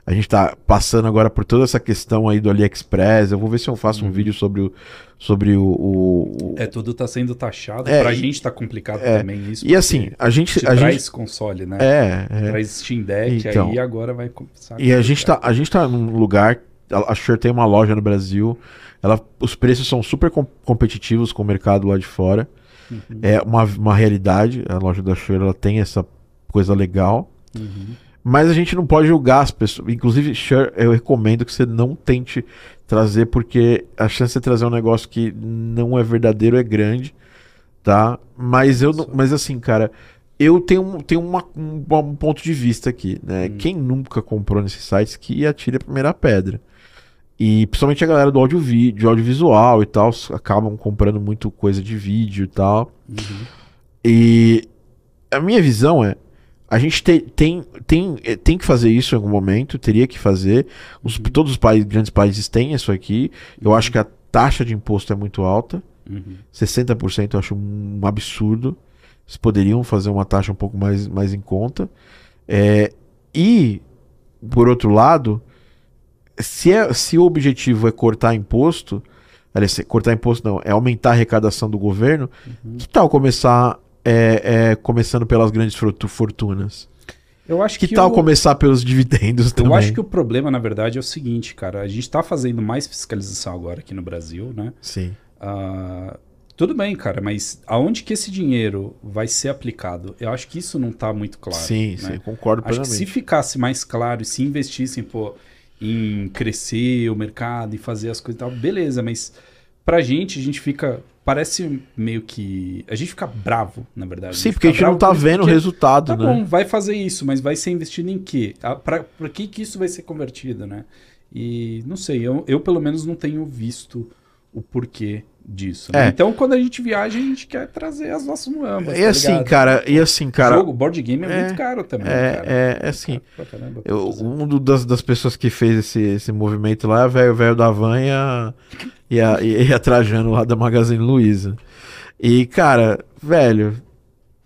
a gente tá passando agora por toda essa questão aí do AliExpress. Eu vou ver se eu faço um uhum. vídeo sobre o. Sobre o, o, o... É, tudo tá sendo taxado. É, pra e, gente tá complicado é, também isso. E assim, a gente. A traz gente... console, né? É. é. Traz Steam Deck, então, aí agora vai começar. E a gente, tá, a gente tá num lugar. A Shure tem uma loja no Brasil. Ela, os preços são super com, competitivos com o mercado lá de fora. Uhum. É uma, uma realidade. A loja da Shure ela tem essa coisa legal. Uhum. Mas a gente não pode julgar as pessoas. Inclusive, Shure, eu recomendo que você não tente trazer, porque a chance de trazer um negócio que não é verdadeiro é grande, tá? Mas eu não, mas assim, cara, eu tenho, tenho uma, um, um ponto de vista aqui, né? Hum. Quem nunca comprou nesses sites que atire a primeira pedra. E principalmente a galera do áudio, de audiovisual e tal, acabam comprando muito coisa de vídeo e tal. Uhum. E a minha visão é, a gente te, tem, tem, eh, tem que fazer isso em algum momento, teria que fazer. Os, uhum. Todos os países, grandes países têm isso aqui. Eu uhum. acho que a taxa de imposto é muito alta. Uhum. 60% eu acho um absurdo. Eles poderiam fazer uma taxa um pouco mais, mais em conta. É, e, por outro lado, se, é, se o objetivo é cortar imposto, aliás, cortar imposto não, é aumentar a arrecadação do governo, uhum. que tal começar é, é, começando pelas grandes fortunas. Eu acho que, que tal o... começar pelos dividendos também? Eu acho que o problema, na verdade, é o seguinte, cara. A gente está fazendo mais fiscalização agora aqui no Brasil, né? Sim. Uh, tudo bem, cara, mas aonde que esse dinheiro vai ser aplicado? Eu acho que isso não está muito claro. Sim, né? sim, concordo. Acho que se ficasse mais claro e se investissem pô, em crescer o mercado e fazer as coisas e tal, beleza, mas pra gente, a gente fica parece meio que. A gente fica bravo, na verdade. Sim, porque a gente não tá vendo o resultado, tá né? bom, vai fazer isso, mas vai ser investido em quê? Pra, pra que, que isso vai ser convertido, né? E não sei, eu, eu pelo menos não tenho visto o porquê disso. Né? É. Então, quando a gente viaja, a gente quer trazer as nossas muambas. E tá assim, ligado? cara, e assim, cara. O jogo, board game é, é muito caro também. É, cara. é, é assim. eu, um das, das pessoas que fez esse, esse movimento lá é o velho da van e a, e a, e a Trajano lá da Magazine Luiza. E, cara, velho,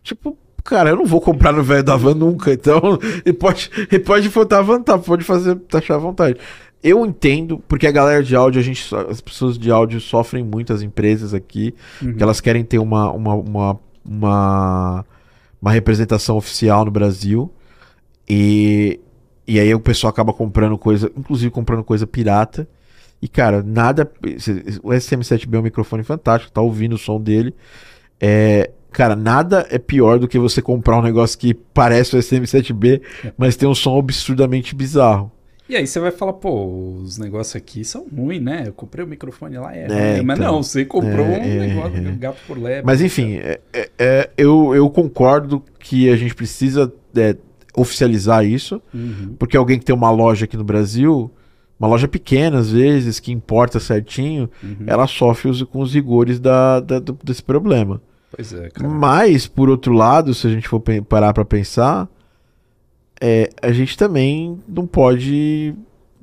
tipo, cara, eu não vou comprar no velho da van nunca, então ele <laughs> pode, ele pode botar vantagem, pode fazer, taxar à vontade. Eu entendo, porque a galera de áudio, a gente, as pessoas de áudio sofrem muito, as empresas aqui, uhum. que elas querem ter uma, uma, uma, uma, uma representação oficial no Brasil. E, e aí o pessoal acaba comprando coisa, inclusive comprando coisa pirata. E, cara, nada. O SM7B é um microfone fantástico, tá ouvindo o som dele. É, cara, nada é pior do que você comprar um negócio que parece o SM7B, mas tem um som absurdamente bizarro. E aí você vai falar, pô, os negócios aqui são ruins, né? Eu comprei o microfone lá, é, é mas então, não, você comprou é, um é, negócio é. gato por leve. Mas enfim, é, é, eu, eu concordo que a gente precisa oficializar isso, uhum. porque alguém que tem uma loja aqui no Brasil, uma loja pequena às vezes, que importa certinho, uhum. ela sofre os, com os rigores da, da, desse problema. Pois é, cara. Mas, por outro lado, se a gente for parar para pensar é, a gente também não pode,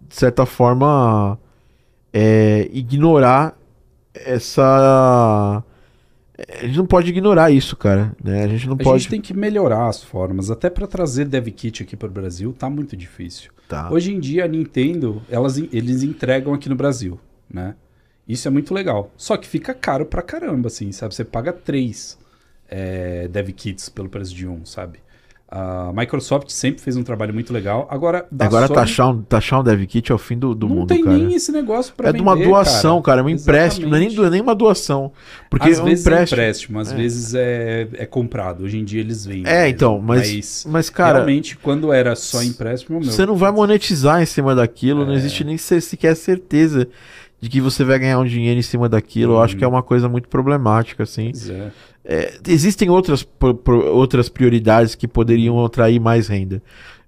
de certa forma, é, ignorar essa. A gente não pode ignorar isso, cara. Né? A gente não a pode. gente tem que melhorar as formas. Até para trazer Dev Kit aqui para o Brasil tá muito difícil. Tá. Hoje em dia a Nintendo, elas, eles entregam aqui no Brasil, né? Isso é muito legal. Só que fica caro pra caramba, assim, sabe? Você paga três é, Dev Kits pelo preço de um, sabe? A Microsoft sempre fez um trabalho muito legal. Agora, Agora Sony, taxar, um, taxar um dev kit é o fim do, do não mundo, tem cara. nem esse negócio para É de uma doação, cara, é um empréstimo. Não é nem, nem uma doação. Porque às é um vezes empréstimo. é empréstimo, às é. vezes é, é comprado. Hoje em dia eles vendem. É, então, mas, mas, mas, cara... Realmente, quando era só empréstimo... Meu, você não vai monetizar em cima daquilo, é. não existe nem sequer certeza de que você vai ganhar um dinheiro em cima daquilo. Hum. Eu acho que é uhum. uma coisa muito problemática, assim. É. É, existem outras, pro, pro, outras prioridades que poderiam atrair mais renda.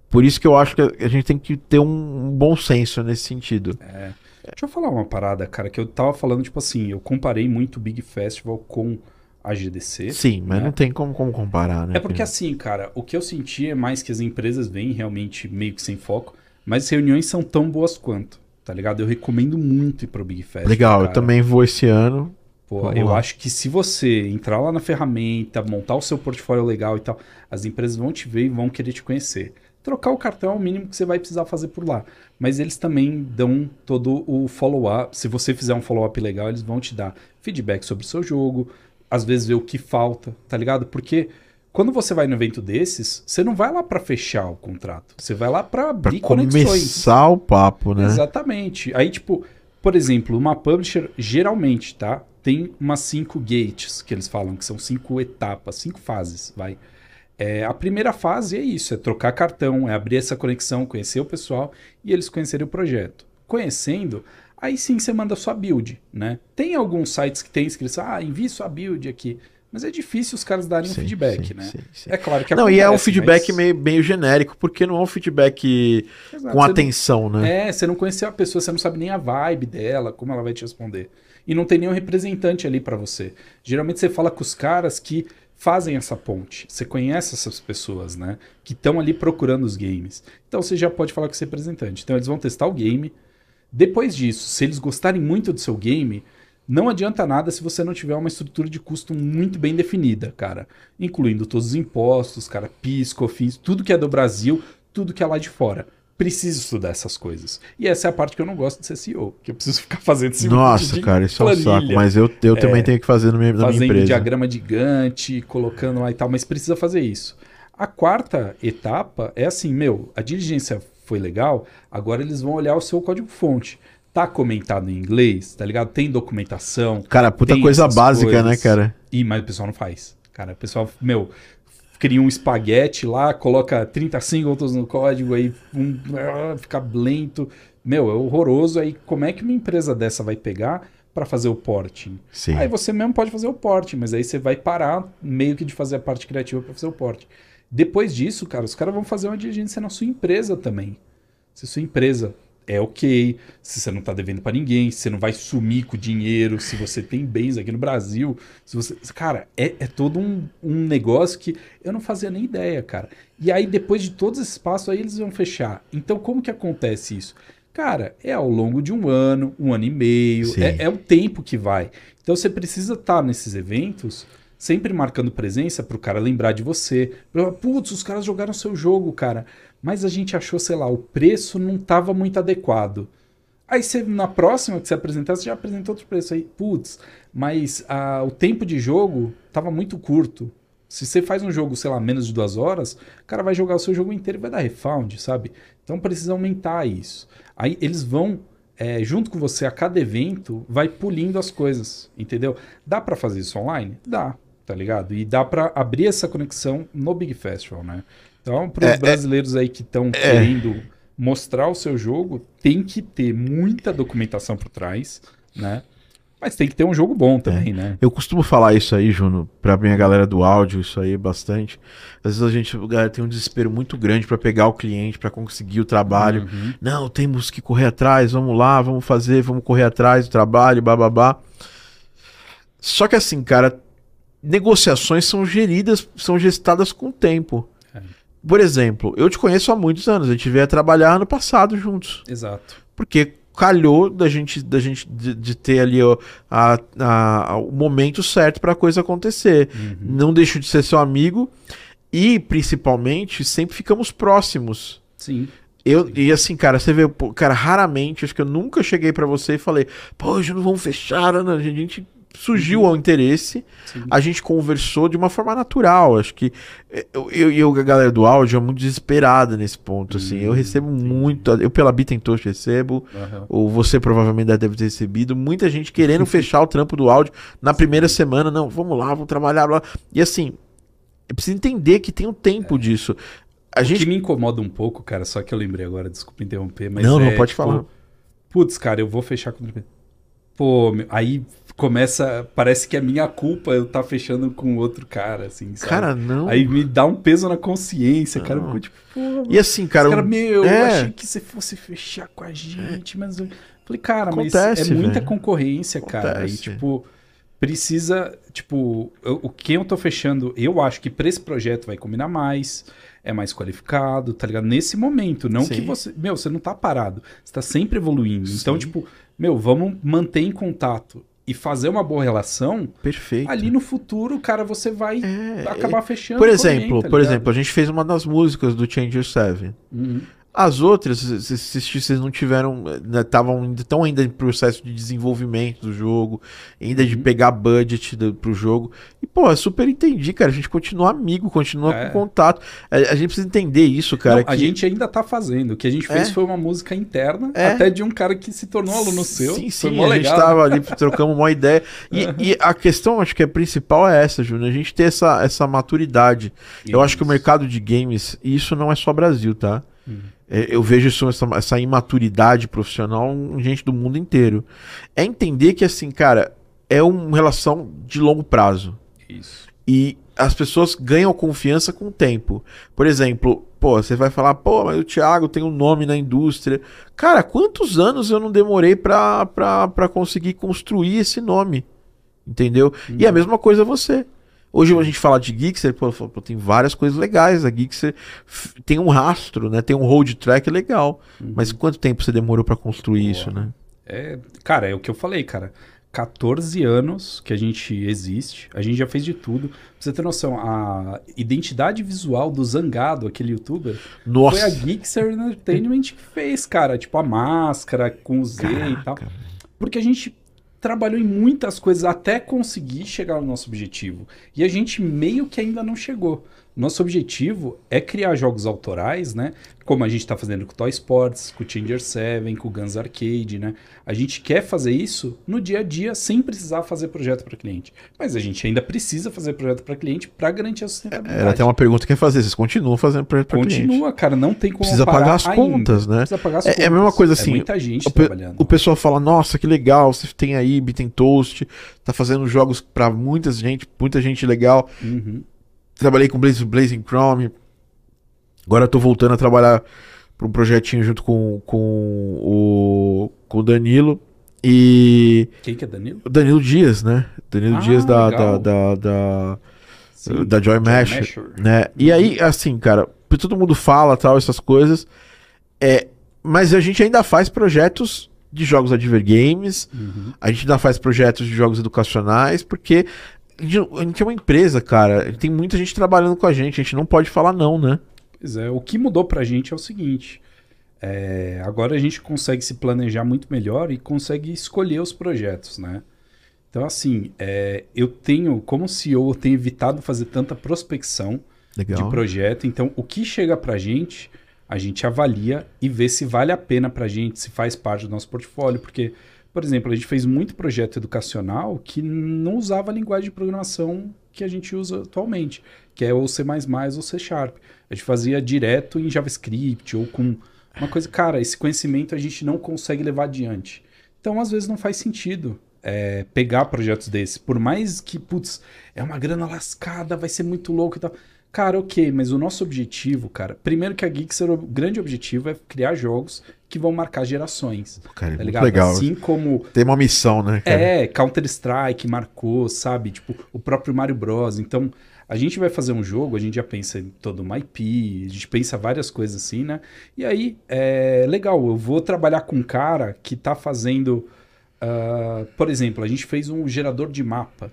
Por isso que eu acho que a gente tem que ter um, um bom senso nesse sentido. É. Deixa eu falar uma parada, cara, que eu tava falando, tipo assim, eu comparei muito o Big Festival com a GDC. Sim, mas né? não tem como, como comparar, né? É porque assim, cara, o que eu senti é mais que as empresas vêm realmente meio que sem foco, mas as reuniões são tão boas quanto, tá ligado? Eu recomendo muito ir pro Big Festival. Legal, cara. eu também vou esse ano. Pô, eu lá. acho que se você entrar lá na ferramenta, montar o seu portfólio legal e tal, as empresas vão te ver e vão querer te conhecer. Trocar o cartão é o mínimo que você vai precisar fazer por lá. Mas eles também dão todo o follow-up. Se você fizer um follow-up legal, eles vão te dar feedback sobre o seu jogo, às vezes ver o que falta, tá ligado? Porque quando você vai no evento desses, você não vai lá para fechar o contrato. Você vai lá para abrir pra conexões. começar o papo, né? Exatamente. Aí, tipo, por exemplo, uma publisher, geralmente, tá? Tem umas cinco gates, que eles falam, que são cinco etapas, cinco fases, vai. É, a primeira fase é isso, é trocar cartão, é abrir essa conexão, conhecer o pessoal e eles conhecerem o projeto. Conhecendo, aí sim você manda sua build, né? Tem alguns sites que tem escrito, ah, envie sua build aqui. Mas é difícil os caras darem sim, um feedback, sim, né? Sim, é claro que Não, acontece, e é um feedback mas... meio, meio genérico, porque não é um feedback Exato, com atenção, não... né? É, você não conheceu a pessoa, você não sabe nem a vibe dela, como ela vai te responder. E não tem nenhum representante ali para você. Geralmente você fala com os caras que fazem essa ponte. Você conhece essas pessoas, né? Que estão ali procurando os games. Então você já pode falar com esse representante. Então eles vão testar o game. Depois disso, se eles gostarem muito do seu game, não adianta nada se você não tiver uma estrutura de custo muito bem definida, cara. Incluindo todos os impostos, cara, PIS, COFINS, tudo que é do Brasil, tudo que é lá de fora preciso estudar essas coisas. E essa é a parte que eu não gosto de ser CEO, que eu preciso <laughs> ficar fazendo esse Nossa, cara, isso planilha. é um saco, mas eu, eu também é, tenho que fazer no minha, na minha empresa. diagrama gigante, colocando lá e tal, mas precisa fazer isso. A quarta etapa é assim, meu, a diligência foi legal, agora eles vão olhar o seu código-fonte. Tá comentado em inglês, tá ligado? Tem documentação. Cara, puta coisa básica, né, coisas. né, cara? E, mas o pessoal não faz. Cara, o pessoal, meu, cria um espaguete lá, coloca 30 singletons no código, aí um, ah, fica lento. Meu, é horroroso. Aí como é que uma empresa dessa vai pegar para fazer o porting? Sim. Aí você mesmo pode fazer o porting, mas aí você vai parar meio que de fazer a parte criativa para fazer o porting. Depois disso, cara, os caras vão fazer uma diligência na sua empresa também. Se sua empresa é ok, se você não está devendo para ninguém, se você não vai sumir com o dinheiro, se você tem bens aqui no Brasil, se você. Cara, é, é todo um, um negócio que eu não fazia nem ideia, cara. E aí, depois de todos esses passos, aí eles vão fechar. Então, como que acontece isso? Cara, é ao longo de um ano, um ano e meio, é, é, o tempo que vai. Então você precisa estar tá nesses eventos sempre marcando presença para o cara lembrar de você. Putz, os caras jogaram seu jogo, cara mas a gente achou, sei lá, o preço não estava muito adequado. Aí você, na próxima que você apresentar, você já apresentou outro preço aí. Putz, mas o tempo de jogo estava muito curto. Se você faz um jogo, sei lá, menos de duas horas, o cara vai jogar o seu jogo inteiro e vai dar refund, sabe? Então precisa aumentar isso. Aí eles vão, é, junto com você, a cada evento, vai pulindo as coisas, entendeu? Dá para fazer isso online? Dá, tá ligado? E dá para abrir essa conexão no Big Festival, né? Então, para os é, é, brasileiros aí que estão é, querendo mostrar o seu jogo, tem que ter muita documentação por trás, né? Mas tem que ter um jogo bom também, é. né? Eu costumo falar isso aí, Juno, pra minha galera do áudio, isso aí bastante. Às vezes a gente galera tem um desespero muito grande para pegar o cliente, para conseguir o trabalho. Uhum. Não, temos que correr atrás, vamos lá, vamos fazer, vamos correr atrás do trabalho, bababá. Só que assim, cara, negociações são geridas, são gestadas com o tempo. Por exemplo, eu te conheço há muitos anos, a gente veio a trabalhar ano passado juntos. Exato. Porque calhou da gente, da gente de, de ter ali ó, a, a, o momento certo para a coisa acontecer. Uhum. Não deixo de ser seu amigo e, principalmente, sempre ficamos próximos. Sim. Eu, e assim, cara, você vê, cara, raramente, acho que eu nunca cheguei para você e falei, pô, hoje não vamos fechar, Ana. A gente surgiu uhum. o interesse, Sim. a gente conversou de uma forma natural. Acho que eu e a galera do áudio é muito desesperada nesse ponto. Assim, eu uhum. recebo muito, eu pela Bitentosh recebo, uhum. ou você provavelmente deve ter recebido, muita gente querendo <laughs> fechar o trampo do áudio na primeira semana. Não, vamos lá, vamos trabalhar lá. E assim, eu preciso entender que tem um tempo é. disso. A o gente... que me incomoda um pouco, cara, só que eu lembrei agora, desculpa interromper, mas. Não, é, não pode tipo, falar. Putz, cara, eu vou fechar com Pô, aí começa. Parece que é minha culpa eu estar tá fechando com outro cara, assim, sabe? Cara, não. Aí me dá um peso na consciência, não. cara. Eu fico tipo, pô, E assim, cara. Cara, meu, é. eu achei que você fosse fechar com a gente, mas. Eu... Falei, cara, Acontece, mas é muita velho. concorrência, Acontece. cara. E, tipo, precisa. Tipo, eu, o que eu tô fechando, eu acho que pra esse projeto vai combinar mais é mais qualificado, tá ligado? Nesse momento, não Sim. que você. Meu, você não tá parado. Você tá sempre evoluindo. Então, Sim. Então, tipo, meu, vamos manter em contato. E fazer uma boa relação, Perfeito. ali no futuro, cara, você vai É, acabar fechando. Por exemplo, alguém, tá por exemplo, a gente fez uma das músicas do Changer 7. Uhum. As outras, se, vocês não tiveram, estavam ainda tão ainda em processo de desenvolvimento do jogo, ainda de Uhum. pegar budget do, pro jogo. E pô, eu super entendi, cara. A gente continua amigo, continua É. com contato. A, a gente precisa entender isso, cara. Não, A que- gente ainda tá fazendo. O que a gente fez É. foi uma música interna, É. até de um cara que se tornou aluno seu. Sim, Foi sim, mó a gente tava ali, trocamos uma ideia. E, <laughs> e a questão, acho que a principal é essa, Júnior. A gente ter essa, essa maturidade. Eu acho que o mercado de games, e isso não é só Brasil, tá? Uhum. É, Eu vejo isso, essa, essa imaturidade profissional em gente do mundo inteiro. É entender que, assim, cara, é uma relação de longo prazo. Isso. E as pessoas ganham confiança com o tempo. Por exemplo, pô, você vai falar, pô, mas o Thiago tem um nome na indústria. Cara, quantos anos eu não demorei pra, pra, pra conseguir construir esse nome? Entendeu? E a mesma coisa você. Hoje a gente fala de Gixxer, pô, pô, tem várias coisas legais. A Gixxer f- tem um rastro, né? Tem um road track legal. Mas quanto tempo você demorou pra construir isso, né? É, cara, é o que eu falei, cara. 14 anos que a gente existe, a gente já fez de tudo. Pra você ter noção, a identidade visual do Zangado, aquele youtuber, Nossa. foi a Geekser Entertainment que fez, cara. Tipo, a máscara com o Z e tal. Caraca. Porque a gente trabalhou em muitas coisas até conseguir chegar no nosso objetivo. E a gente meio que ainda não chegou. Nosso objetivo é criar jogos autorais, né? Como a gente está fazendo com o Toy Sports, com o Changer 7, com o Guns Arcade, né? A gente quer fazer isso no dia a dia sem precisar fazer projeto para cliente. Mas a gente ainda precisa fazer projeto para cliente para garantir a sustentabilidade. Era até uma pergunta que eu ia fazer. Vocês continuam fazendo projeto pra cliente? Continua, cara, não tem como Precisa pagar as ainda. contas, né? Precisa pagar as É- é a mesma contas. coisa assim, É muita gente o trabalhando. O pessoal fala, nossa, que legal, você tem a IB, tem Toast, tá fazendo jogos pra muita gente, muita gente legal. Uhum. Trabalhei com Blaze, Blazing Chrome. Agora tô voltando a trabalhar pra um projetinho junto com, com, o, com o Danilo. E. Quem que é Danilo? Danilo Dias, né? Danilo Ah, Dias da, da, da, da, Sim, da Joy Mesh, né? E aí, assim, cara, todo mundo fala tal, essas coisas. É, mas a gente ainda faz projetos de jogos Adver Games, Uhum. a gente ainda faz projetos de jogos educacionais, porque a gente é uma empresa, cara. Tem muita gente trabalhando com a gente, a gente não pode falar não, né? Pois é, o que mudou pra gente é o seguinte. é, agora a gente consegue se planejar muito melhor e consegue escolher os projetos, né? Então, assim, é, eu tenho, como CEO, eu tenho evitado fazer tanta prospecção Legal. de projeto. Então, o que chega pra gente, a gente avalia e vê se vale a pena pra gente, se faz parte do nosso portfólio. Porque, por exemplo, a gente fez muito projeto educacional que não usava a linguagem de programação que a gente usa atualmente, que é ou C++ ou C Sharp. A gente fazia direto em JavaScript ou com uma coisa, cara, esse conhecimento a gente não consegue levar adiante. Então, às vezes, não faz sentido é, pegar projetos desses. Por mais que, putz, é uma grana lascada, vai ser muito louco e tal. Cara, ok, mas o nosso objetivo, cara, primeiro que a Geekser, o grande objetivo é criar jogos que vão marcar gerações. Cara, Tá ligado? legal. Assim como Tem uma missão, né? cara? é, Counter-Strike marcou, sabe? Tipo, o próprio Mario Bros. Então, a gente vai fazer um jogo, a gente já pensa em todo uma IP, a gente pensa várias coisas assim, né? E aí, é legal, eu vou trabalhar com um cara que tá fazendo. ah, por exemplo, a gente fez um gerador de mapa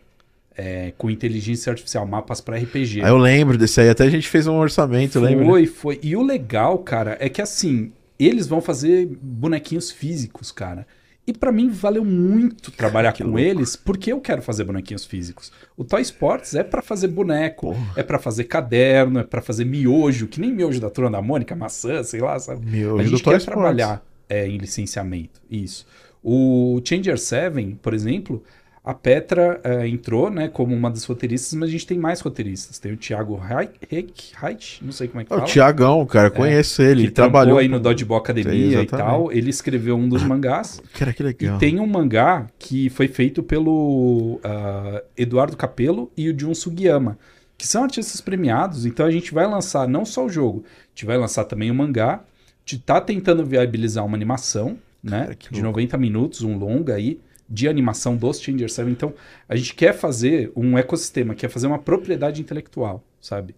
é, com inteligência artificial, mapas para RPG. Aí eu lembro desse aí, até a gente fez um orçamento, lembra? Foi, foi. E o legal, cara, é que assim, eles vão fazer bonequinhos físicos, cara. E pra mim valeu muito trabalhar <laughs> que com louco. eles, porque eu quero fazer bonequinhos físicos. O Toy Sports é pra fazer boneco, Porra. é pra fazer caderno, é pra fazer miojo, que nem miojo da turma da Mônica, maçã, sei lá, sabe? Meu, a do gente Toy quer Sports. trabalhar é, em licenciamento, isso. O Changer 7, por exemplo, a Petra é, entrou né, como uma das roteiristas, mas a gente tem mais roteiristas. Tem o Thiago Reit, não sei como é que É o fala. Tiagão, cara, conheço ele. que Ele trabalhou aí no Dodgeball Academia e tal. Ele escreveu um dos <coughs> mangás. Cara, que legal. E tem um mangá que foi feito pelo ah, Eduardo Capello e o Jun Sugiyama, que são artistas premiados. Então a gente vai lançar não só o jogo, a gente vai lançar também o mangá. A gente tá tentando viabilizar uma animação, né? Cara, de louco. 90 minutos, um longa aí, de animação dos Changer 7. Então a gente quer fazer um ecossistema, quer fazer uma propriedade intelectual, sabe?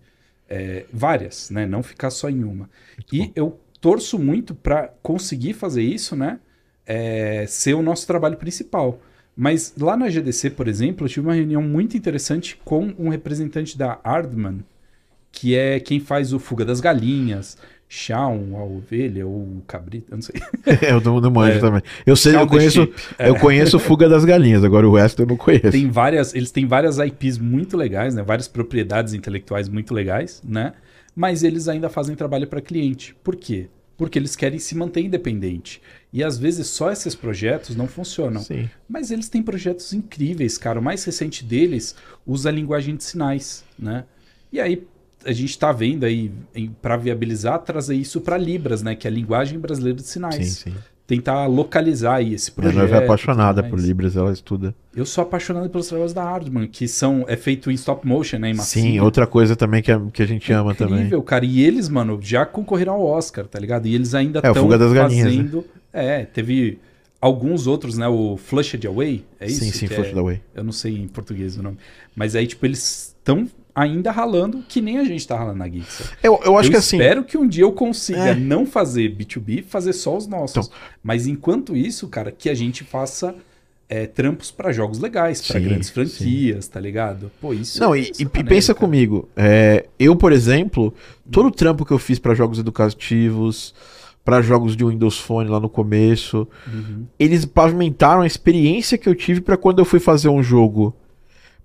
É, várias, né? Não ficar só em uma. e eu torço muito para conseguir fazer isso, né? é, ser o nosso trabalho principal. Mas lá na GDC, por exemplo, eu tive uma reunião muito interessante com um representante da Ardman, que é quem faz o Fuga das Galinhas, Shaun, a ovelha ou o cabrito, eu não sei. <laughs> eu não, não manjo é, também. Eu sei, eu conheço, é. eu conheço Fuga das Galinhas, agora o resto eu não conheço. Tem várias, eles têm várias IPs muito legais, né? Várias propriedades intelectuais muito legais, né? Mas eles ainda fazem trabalho para cliente. Por quê? Porque eles querem se manter independente. E às vezes só esses projetos não funcionam. Sim. Mas eles têm projetos incríveis, cara. O mais recente deles usa a linguagem de sinais, né? E aí a gente está vendo aí, para viabilizar, trazer isso para Libras, né? Que é a linguagem brasileira de sinais. Sim, sim. Tentar localizar aí esse projeto. Minha noiva é apaixonada por Libras, ela estuda. Eu sou apaixonado pelos trabalhos da Hardman, que são, é feito em stop motion, né? Em Sim, outra coisa também que a, que a gente é ama também. Incrível, cara. E eles, mano, já concorreram ao Oscar, tá ligado? E eles ainda estão é, fazendo... Galinhas, né? É, teve alguns outros, né? O Flushed Away, é isso? Sim, sim, Flushed é... Away. Eu não sei em português o nome. Mas aí, tipo, eles estão ainda ralando, que nem a gente tá ralando na Geeks. Eu, eu acho eu que assim. espero que um dia eu consiga é. não fazer B2B, fazer só os nossos. Então, Mas enquanto isso, cara, que a gente faça é, trampos para jogos legais, para grandes franquias, sim. tá ligado? Pô, isso Não, é e, e pensa cara. comigo. É, eu, por exemplo, todo o trampo que eu fiz para jogos educativos, para jogos de Windows Phone lá no começo, uhum. eles pavimentaram a experiência que eu tive para quando eu fui fazer um jogo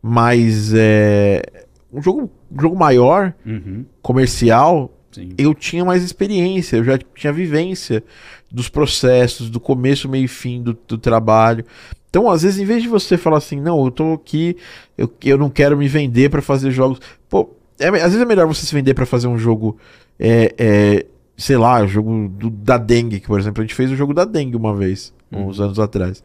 mais. É, um jogo, um jogo maior, uhum. comercial, Sim. eu tinha mais experiência, eu já tinha vivência dos processos, do começo, meio e fim do, do trabalho. Então, às vezes, em vez de você falar assim, não, eu tô aqui, eu, eu não quero me vender para fazer jogos. Pô, é, às vezes é melhor você se vender para fazer um jogo, é, é, sei lá, jogo do, da dengue, que por exemplo, a gente fez o jogo da dengue uma vez, uhum. uns anos atrás.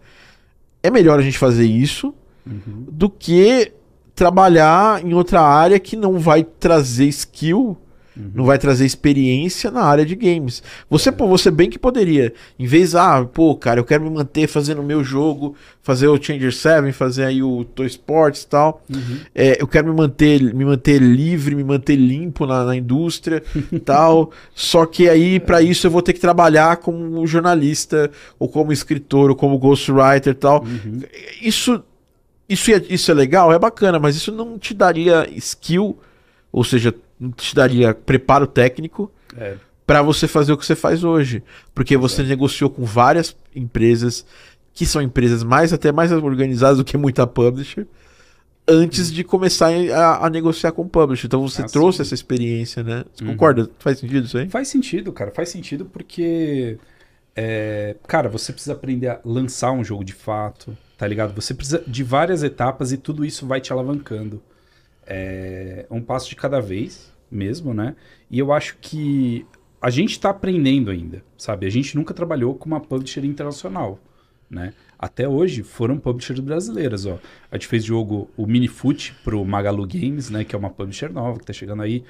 É melhor a gente fazer isso uhum. do que trabalhar em outra área que não vai trazer skill, uhum. não vai trazer experiência na área de games. Você, é. pô, você bem que poderia, em vez, ah, pô, cara, eu quero me manter fazendo o meu jogo, fazer o Changer 7, fazer aí o Toy Sports e tal. Uhum. É, eu quero me manter, me manter livre, me manter limpo na, na indústria <laughs> tal. Só que aí, para isso, eu vou ter que trabalhar como jornalista, ou como escritor, ou como ghostwriter e tal. Uhum. Isso isso é, isso é legal, é bacana, mas isso não te daria skill, ou seja, não te daria preparo técnico é. para você fazer o que você faz hoje. Porque você é. negociou com várias empresas, que são empresas mais até mais organizadas do que muita publisher, antes de começar a, a negociar com o publisher. Então você ah, trouxe sim. essa experiência, né? Você uhum. concorda? Faz sentido isso aí? Faz sentido, cara. Faz sentido porque. É, cara, você precisa aprender a lançar um jogo de fato tá ligado? Você precisa de várias etapas e tudo isso vai te alavancando. É um passo de cada vez mesmo, né? E eu acho que a gente está aprendendo ainda, sabe? A gente nunca trabalhou com uma publisher internacional, né? Até hoje foram publishers brasileiras, ó. A gente fez jogo o Minifoot pro Magalu Games, né? Que é uma publisher nova que tá chegando aí.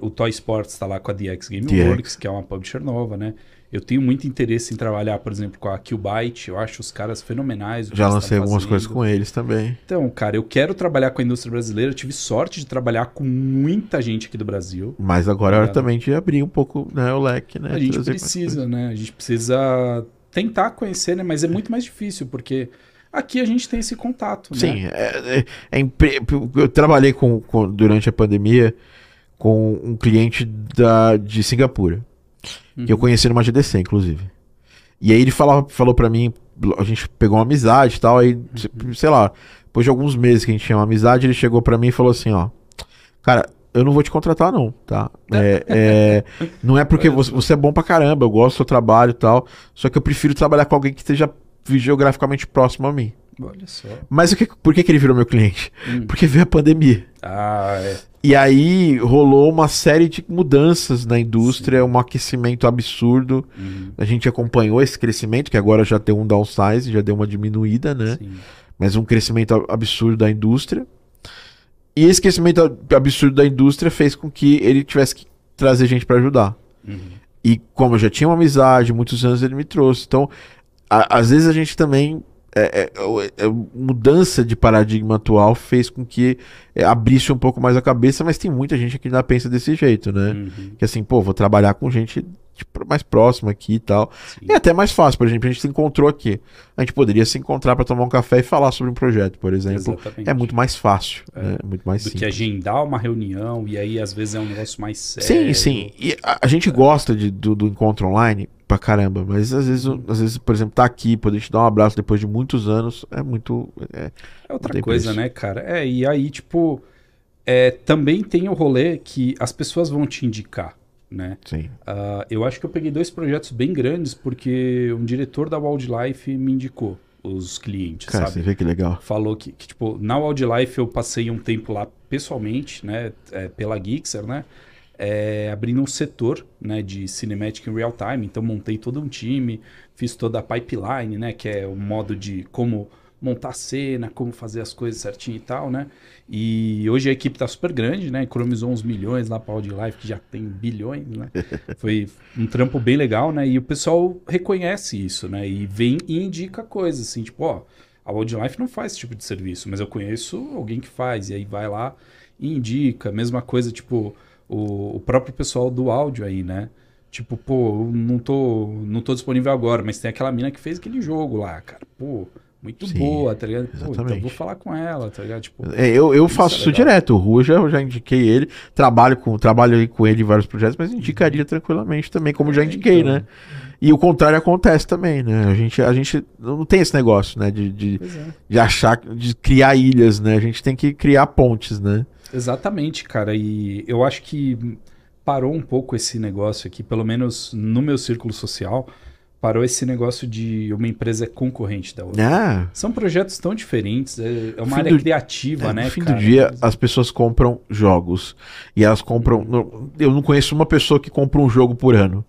O Toy Sports tá lá com a DX Gameworks, que é uma publisher nova, né? Eu tenho muito interesse em trabalhar, por exemplo, com a Qbyte. Eu acho os caras fenomenais. Já lancei algumas coisas com eles também. Então, cara, eu quero trabalhar com a indústria brasileira. Eu tive sorte de trabalhar com muita gente aqui do Brasil. Mas agora é hora também de abrir um pouco né, o leque, né? A gente precisa, né? A gente precisa tentar conhecer, né? Mas é muito mais difícil, porque aqui a gente tem esse contato. Né? Sim, é, é, é eu trabalhei com, com, durante a pandemia com um cliente da, de Singapura. Uhum. Que eu conheci numa GDC, inclusive. E aí ele falava, falou para mim, a gente pegou uma amizade e tal, aí, uhum. sei lá, depois de alguns meses que a gente tinha uma amizade, ele chegou para mim e falou assim, ó, cara, eu não vou te contratar não, tá? É, é, <laughs> não é porque você, você, é bom pra caramba, eu gosto do seu trabalho e tal, só que eu prefiro trabalhar com alguém que esteja geograficamente próximo a mim. Olha só. Mas o que, por que, que ele virou meu cliente? Hum. Porque veio a pandemia. Ah, é. E aí rolou uma série de mudanças na indústria, Sim. um aquecimento absurdo. Uhum. A gente acompanhou esse crescimento, que agora já tem um downsize, já deu uma diminuída, né? Sim. Mas um crescimento absurdo da indústria. E esse crescimento absurdo da indústria fez com que ele tivesse que trazer gente para ajudar. Uhum. E como eu já tinha uma amizade, muitos anos ele me trouxe. Então, a, às vezes a gente também é, é, é, mudança de paradigma atual fez com que é, abrisse um pouco mais a cabeça, mas tem muita gente que ainda pensa desse jeito, né? Uhum. Que assim, pô, vou trabalhar com gente tipo, mais próximo aqui e tal. Sim. E até mais fácil, por exemplo, a gente se encontrou aqui. A gente poderia se encontrar para tomar um café e falar sobre um projeto, por exemplo. Exatamente. É muito mais fácil, é. né? muito mais Do simples. que agendar uma reunião e aí às vezes é um negócio mais sério. Sim, sim. E a, a gente é. gosta de, do, do, encontro online pra caramba, mas às vezes, às vezes, por exemplo, tá aqui, poder te dar um abraço depois de muitos anos é muito. É, é outra coisa, preço. né, cara? É, e aí, tipo, é, também tem o rolê que as pessoas vão te indicar né? Sim. Uh, eu acho que eu peguei dois projetos bem grandes porque um diretor da Wildlife me indicou os clientes, Cara, sabe? Você vê que legal. Falou que, que, tipo, na Wildlife eu passei um tempo lá pessoalmente, né? É, pela Gixer, né? É, abrindo um setor né, de Cinematic in Real Time. Então montei todo um time, fiz toda a pipeline, né? Que é o modo de como montar cena, como fazer as coisas certinho e tal, né? E hoje a equipe está super grande, né? Economizou uns milhões lá para a Life, que já tem bilhões, né? <laughs> Foi um trampo bem legal, né? E o pessoal reconhece isso, né? E vem e indica coisas, assim, tipo, ó, a Life não faz esse tipo de serviço, mas eu conheço alguém que faz, e aí vai lá e indica. Mesma coisa, tipo, o, o próprio pessoal do áudio aí, né? Tipo, pô, não tô, não tô disponível agora, mas tem aquela mina que fez aquele jogo lá, cara. Pô, muito Sim, boa, tá ligado? Pô, então vou falar com ela, tá ligado? Tipo, é, eu eu faço é isso direto. O Rua já, eu já indiquei ele, trabalho com trabalho com ele em vários projetos, mas indicaria tranquilamente também, como já é, indiquei, então... né? E o contrário acontece também, né? A gente, a gente não tem esse negócio, né? De, de, é. de achar, de criar ilhas, né? A gente tem que criar pontes, né? Exatamente, cara. E eu acho que parou um pouco esse negócio aqui, pelo menos no meu círculo social parou esse negócio de uma empresa concorrente da outra. Ah. São projetos tão diferentes, é, é uma área do, criativa, é, né? No fim cara? do dia, as pessoas compram jogos. E elas compram. Eu não conheço uma pessoa que compra um jogo por ano.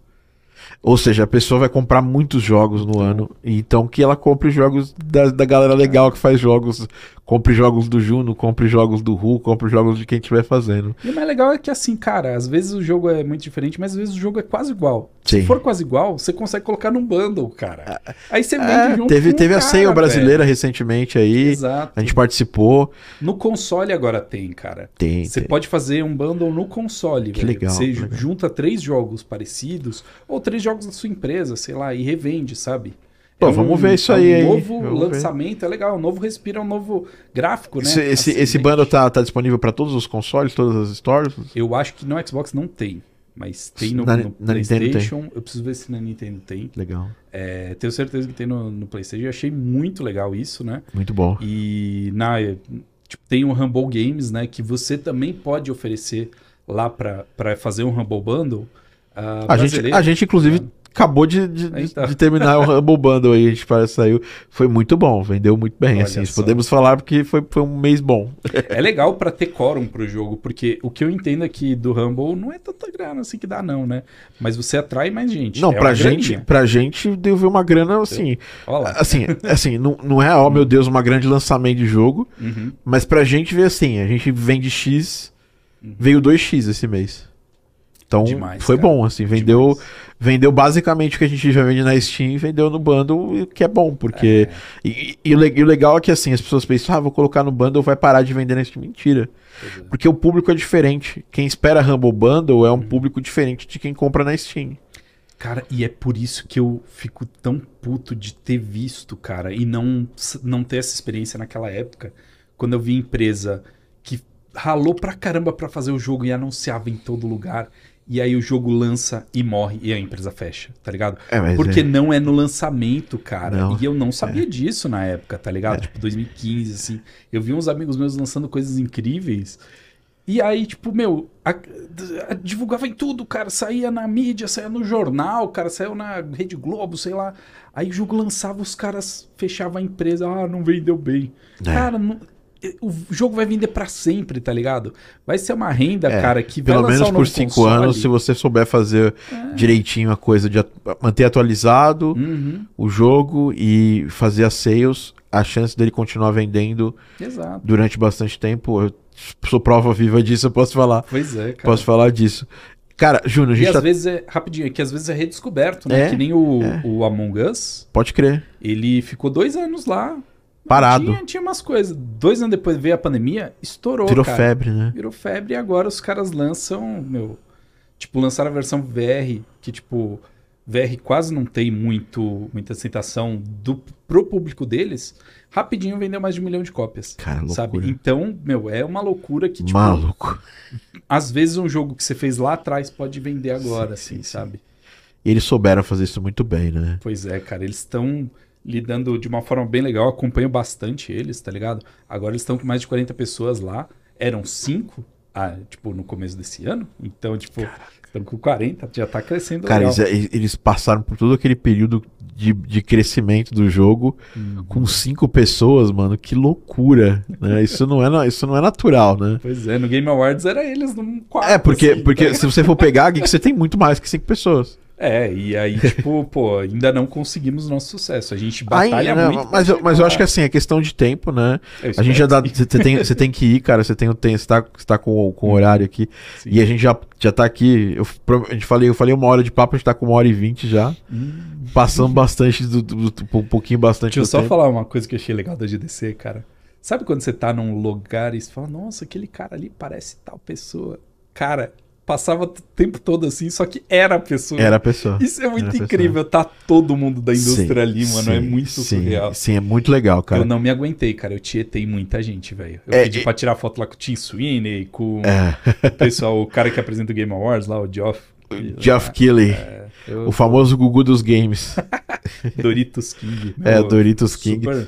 Ou seja, a pessoa vai comprar muitos jogos no ano. Então que ela compre jogos da, da galera legal que faz jogos. Compre jogos do Juno, compre jogos do Ru, compre jogos de quem estiver fazendo. E o mais legal é que assim, cara, às vezes o jogo é muito diferente, mas às vezes o jogo é quase igual. Sim. Se for quase igual, você consegue colocar num bundle, cara. Aí você vende é, junto Teve, teve a Sale brasileira recentemente aí. Exato. A gente participou. No console agora tem, cara. Tem. Você tem. pode fazer um bundle no console, que velho. Legal, você legal. junta três jogos parecidos, ou três jogos da sua empresa, sei lá, e revende, sabe? Pô, é vamos ver isso aí. É um novo lançamento, ver. é legal. Um novo respiro, é um novo gráfico, né? Esse, esse, esse bundle tá, tá disponível para todos os consoles, todas as stores? Eu acho que no Xbox não tem. Mas tem no, na, no na PlayStation. Tem. Eu preciso ver se na Nintendo tem. Legal. É, tenho certeza que tem no, no PlayStation. Eu achei muito legal isso, né? Muito bom. E na, tipo, tem o Humble Games, né? Que você também pode oferecer lá para fazer um Humble Bundle. Uh, a, gente, a gente, inclusive, acabou de, de, então. de, terminar o Humble Bundle aí, a gente parece saiu. Foi muito bom, vendeu muito bem, assim. Podemos falar porque foi, foi um mês bom. <laughs> É legal para ter quórum pro jogo, porque o que eu entendo aqui do Humble não é tanta grana assim que dá, não, né? Mas você atrai mais gente. Não, é pra gente, pra gente deu uma grana assim. Assim, <laughs> assim, não, não é, ó, oh, meu Deus, uma grande lançamento de jogo, uhum. mas pra gente ver assim, a gente vende X, uhum. veio 2X esse mês. Então Demais, foi cara. bom, assim, vendeu, vendeu basicamente o que a gente já vende na Steam, vendeu no bundle, que é bom, porque. É. E, e, e, o legal é que assim, as pessoas pensam, ah, vou colocar no bundle, vai parar de vender na Steam. Mentira. É. Porque o público é diferente. Quem espera Humble Bundle é um hum. público diferente de quem compra na Steam. Cara, e é por isso que eu fico tão puto de ter visto, cara, e não, não ter essa experiência naquela época, quando eu vi empresa que ralou pra caramba pra fazer o jogo e anunciava em todo lugar e aí o jogo lança e morre e a empresa fecha, tá ligado? É, Porque é... não é no lançamento, cara. Não, e eu não sabia é. disso na época, tá ligado? É. Tipo, 2015, assim. Eu vi uns amigos meus lançando coisas incríveis. E aí, tipo, meu, a, a, divulgava em tudo, cara. Saía na mídia, saía no jornal, cara, saiu na Rede Globo, sei lá. Aí o jogo lançava, os caras fechavam a empresa. Ah, não vendeu bem. É. Cara, não, o jogo vai vender para sempre, tá ligado? Vai ser uma renda, é, cara, que pelo menos por cinco console. anos, se você souber fazer é. direitinho a coisa de manter atualizado uhum. o jogo e fazer as sales, a chance dele continuar vendendo Exato. durante bastante tempo. Eu sou prova viva disso, eu posso falar. Pois é, cara. Posso falar disso. Cara, Júnior, a gente. E às tá... vezes é. Rapidinho, é que às vezes é redescoberto, né? É, que nem o, é. o Among Us. Pode crer. Ele ficou dois anos lá Parado. Tinha, tinha umas coisas. Dois anos depois veio a pandemia, estourou. Virou cara. febre, né? Virou febre e agora os caras lançam, meu. Tipo, lançaram a versão VR, que, tipo, VR quase não tem muito, muita aceitação do, pro público deles. Rapidinho vendeu mais de um milhão de cópias. Cara, sabe? loucura. Então, meu, é uma loucura que, tipo, Maluco. às vezes um jogo que você fez lá atrás pode vender agora, Sim, assim, sim, sim. sabe? E eles souberam fazer isso muito bem, né? Pois é, cara, eles estão lidando de uma forma bem legal, acompanho bastante eles, tá ligado? Agora eles estão com mais de 40 pessoas lá, eram 5, ah, tipo, no começo desse ano, então, tipo, estão com 40, já tá crescendo Cara, legal. eles, eles passaram por todo aquele período de, de crescimento do jogo Uhum. com cinco pessoas, mano. Que loucura, né? Isso não é, isso não é natural, né? Pois é, no Game Awards era eles num quarto. É, porque, assim, porque tá se você for pegar, Geek, você tem muito mais que cinco pessoas. É, e aí, <laughs> tipo, pô, ainda não conseguimos nosso sucesso. A gente batalha muito. mas, eu, mas eu acho que assim, é questão de tempo, né? A gente já dá. Você tem, você tem que ir, cara. Você tem o tempo, você tá, você tá com, com o horário aqui. Sim. E a gente já, já tá aqui. Eu, a gente falei, eu falei uma hora de papo, a gente tá com uma hora e vinte já. Passando bastante do, do- do- um pouquinho bastante Deixa eu só tempo. falar uma coisa que eu achei legal da GDC, cara. Sabe quando você tá num lugar e você fala, nossa, aquele cara ali parece tal pessoa. Cara, passava o tempo todo assim, só que era a pessoa. Era a pessoa. Isso é muito Era incrível, tá todo mundo da indústria Sim, ali, mano. é sim, muito sim, surreal. Sim, é muito legal, cara. Eu não me aguentei, cara. Eu tietei muita gente, velho. Eu É, pedi e- pra tirar foto lá com o Tim Sweeney, com É, o pessoal, o cara que apresenta o Game Awards lá, o Geoff. Geoff Keighley, Eu- o famoso Gugu dos games. <laughs> Doritos King. É, Meu, Doritos King. Super,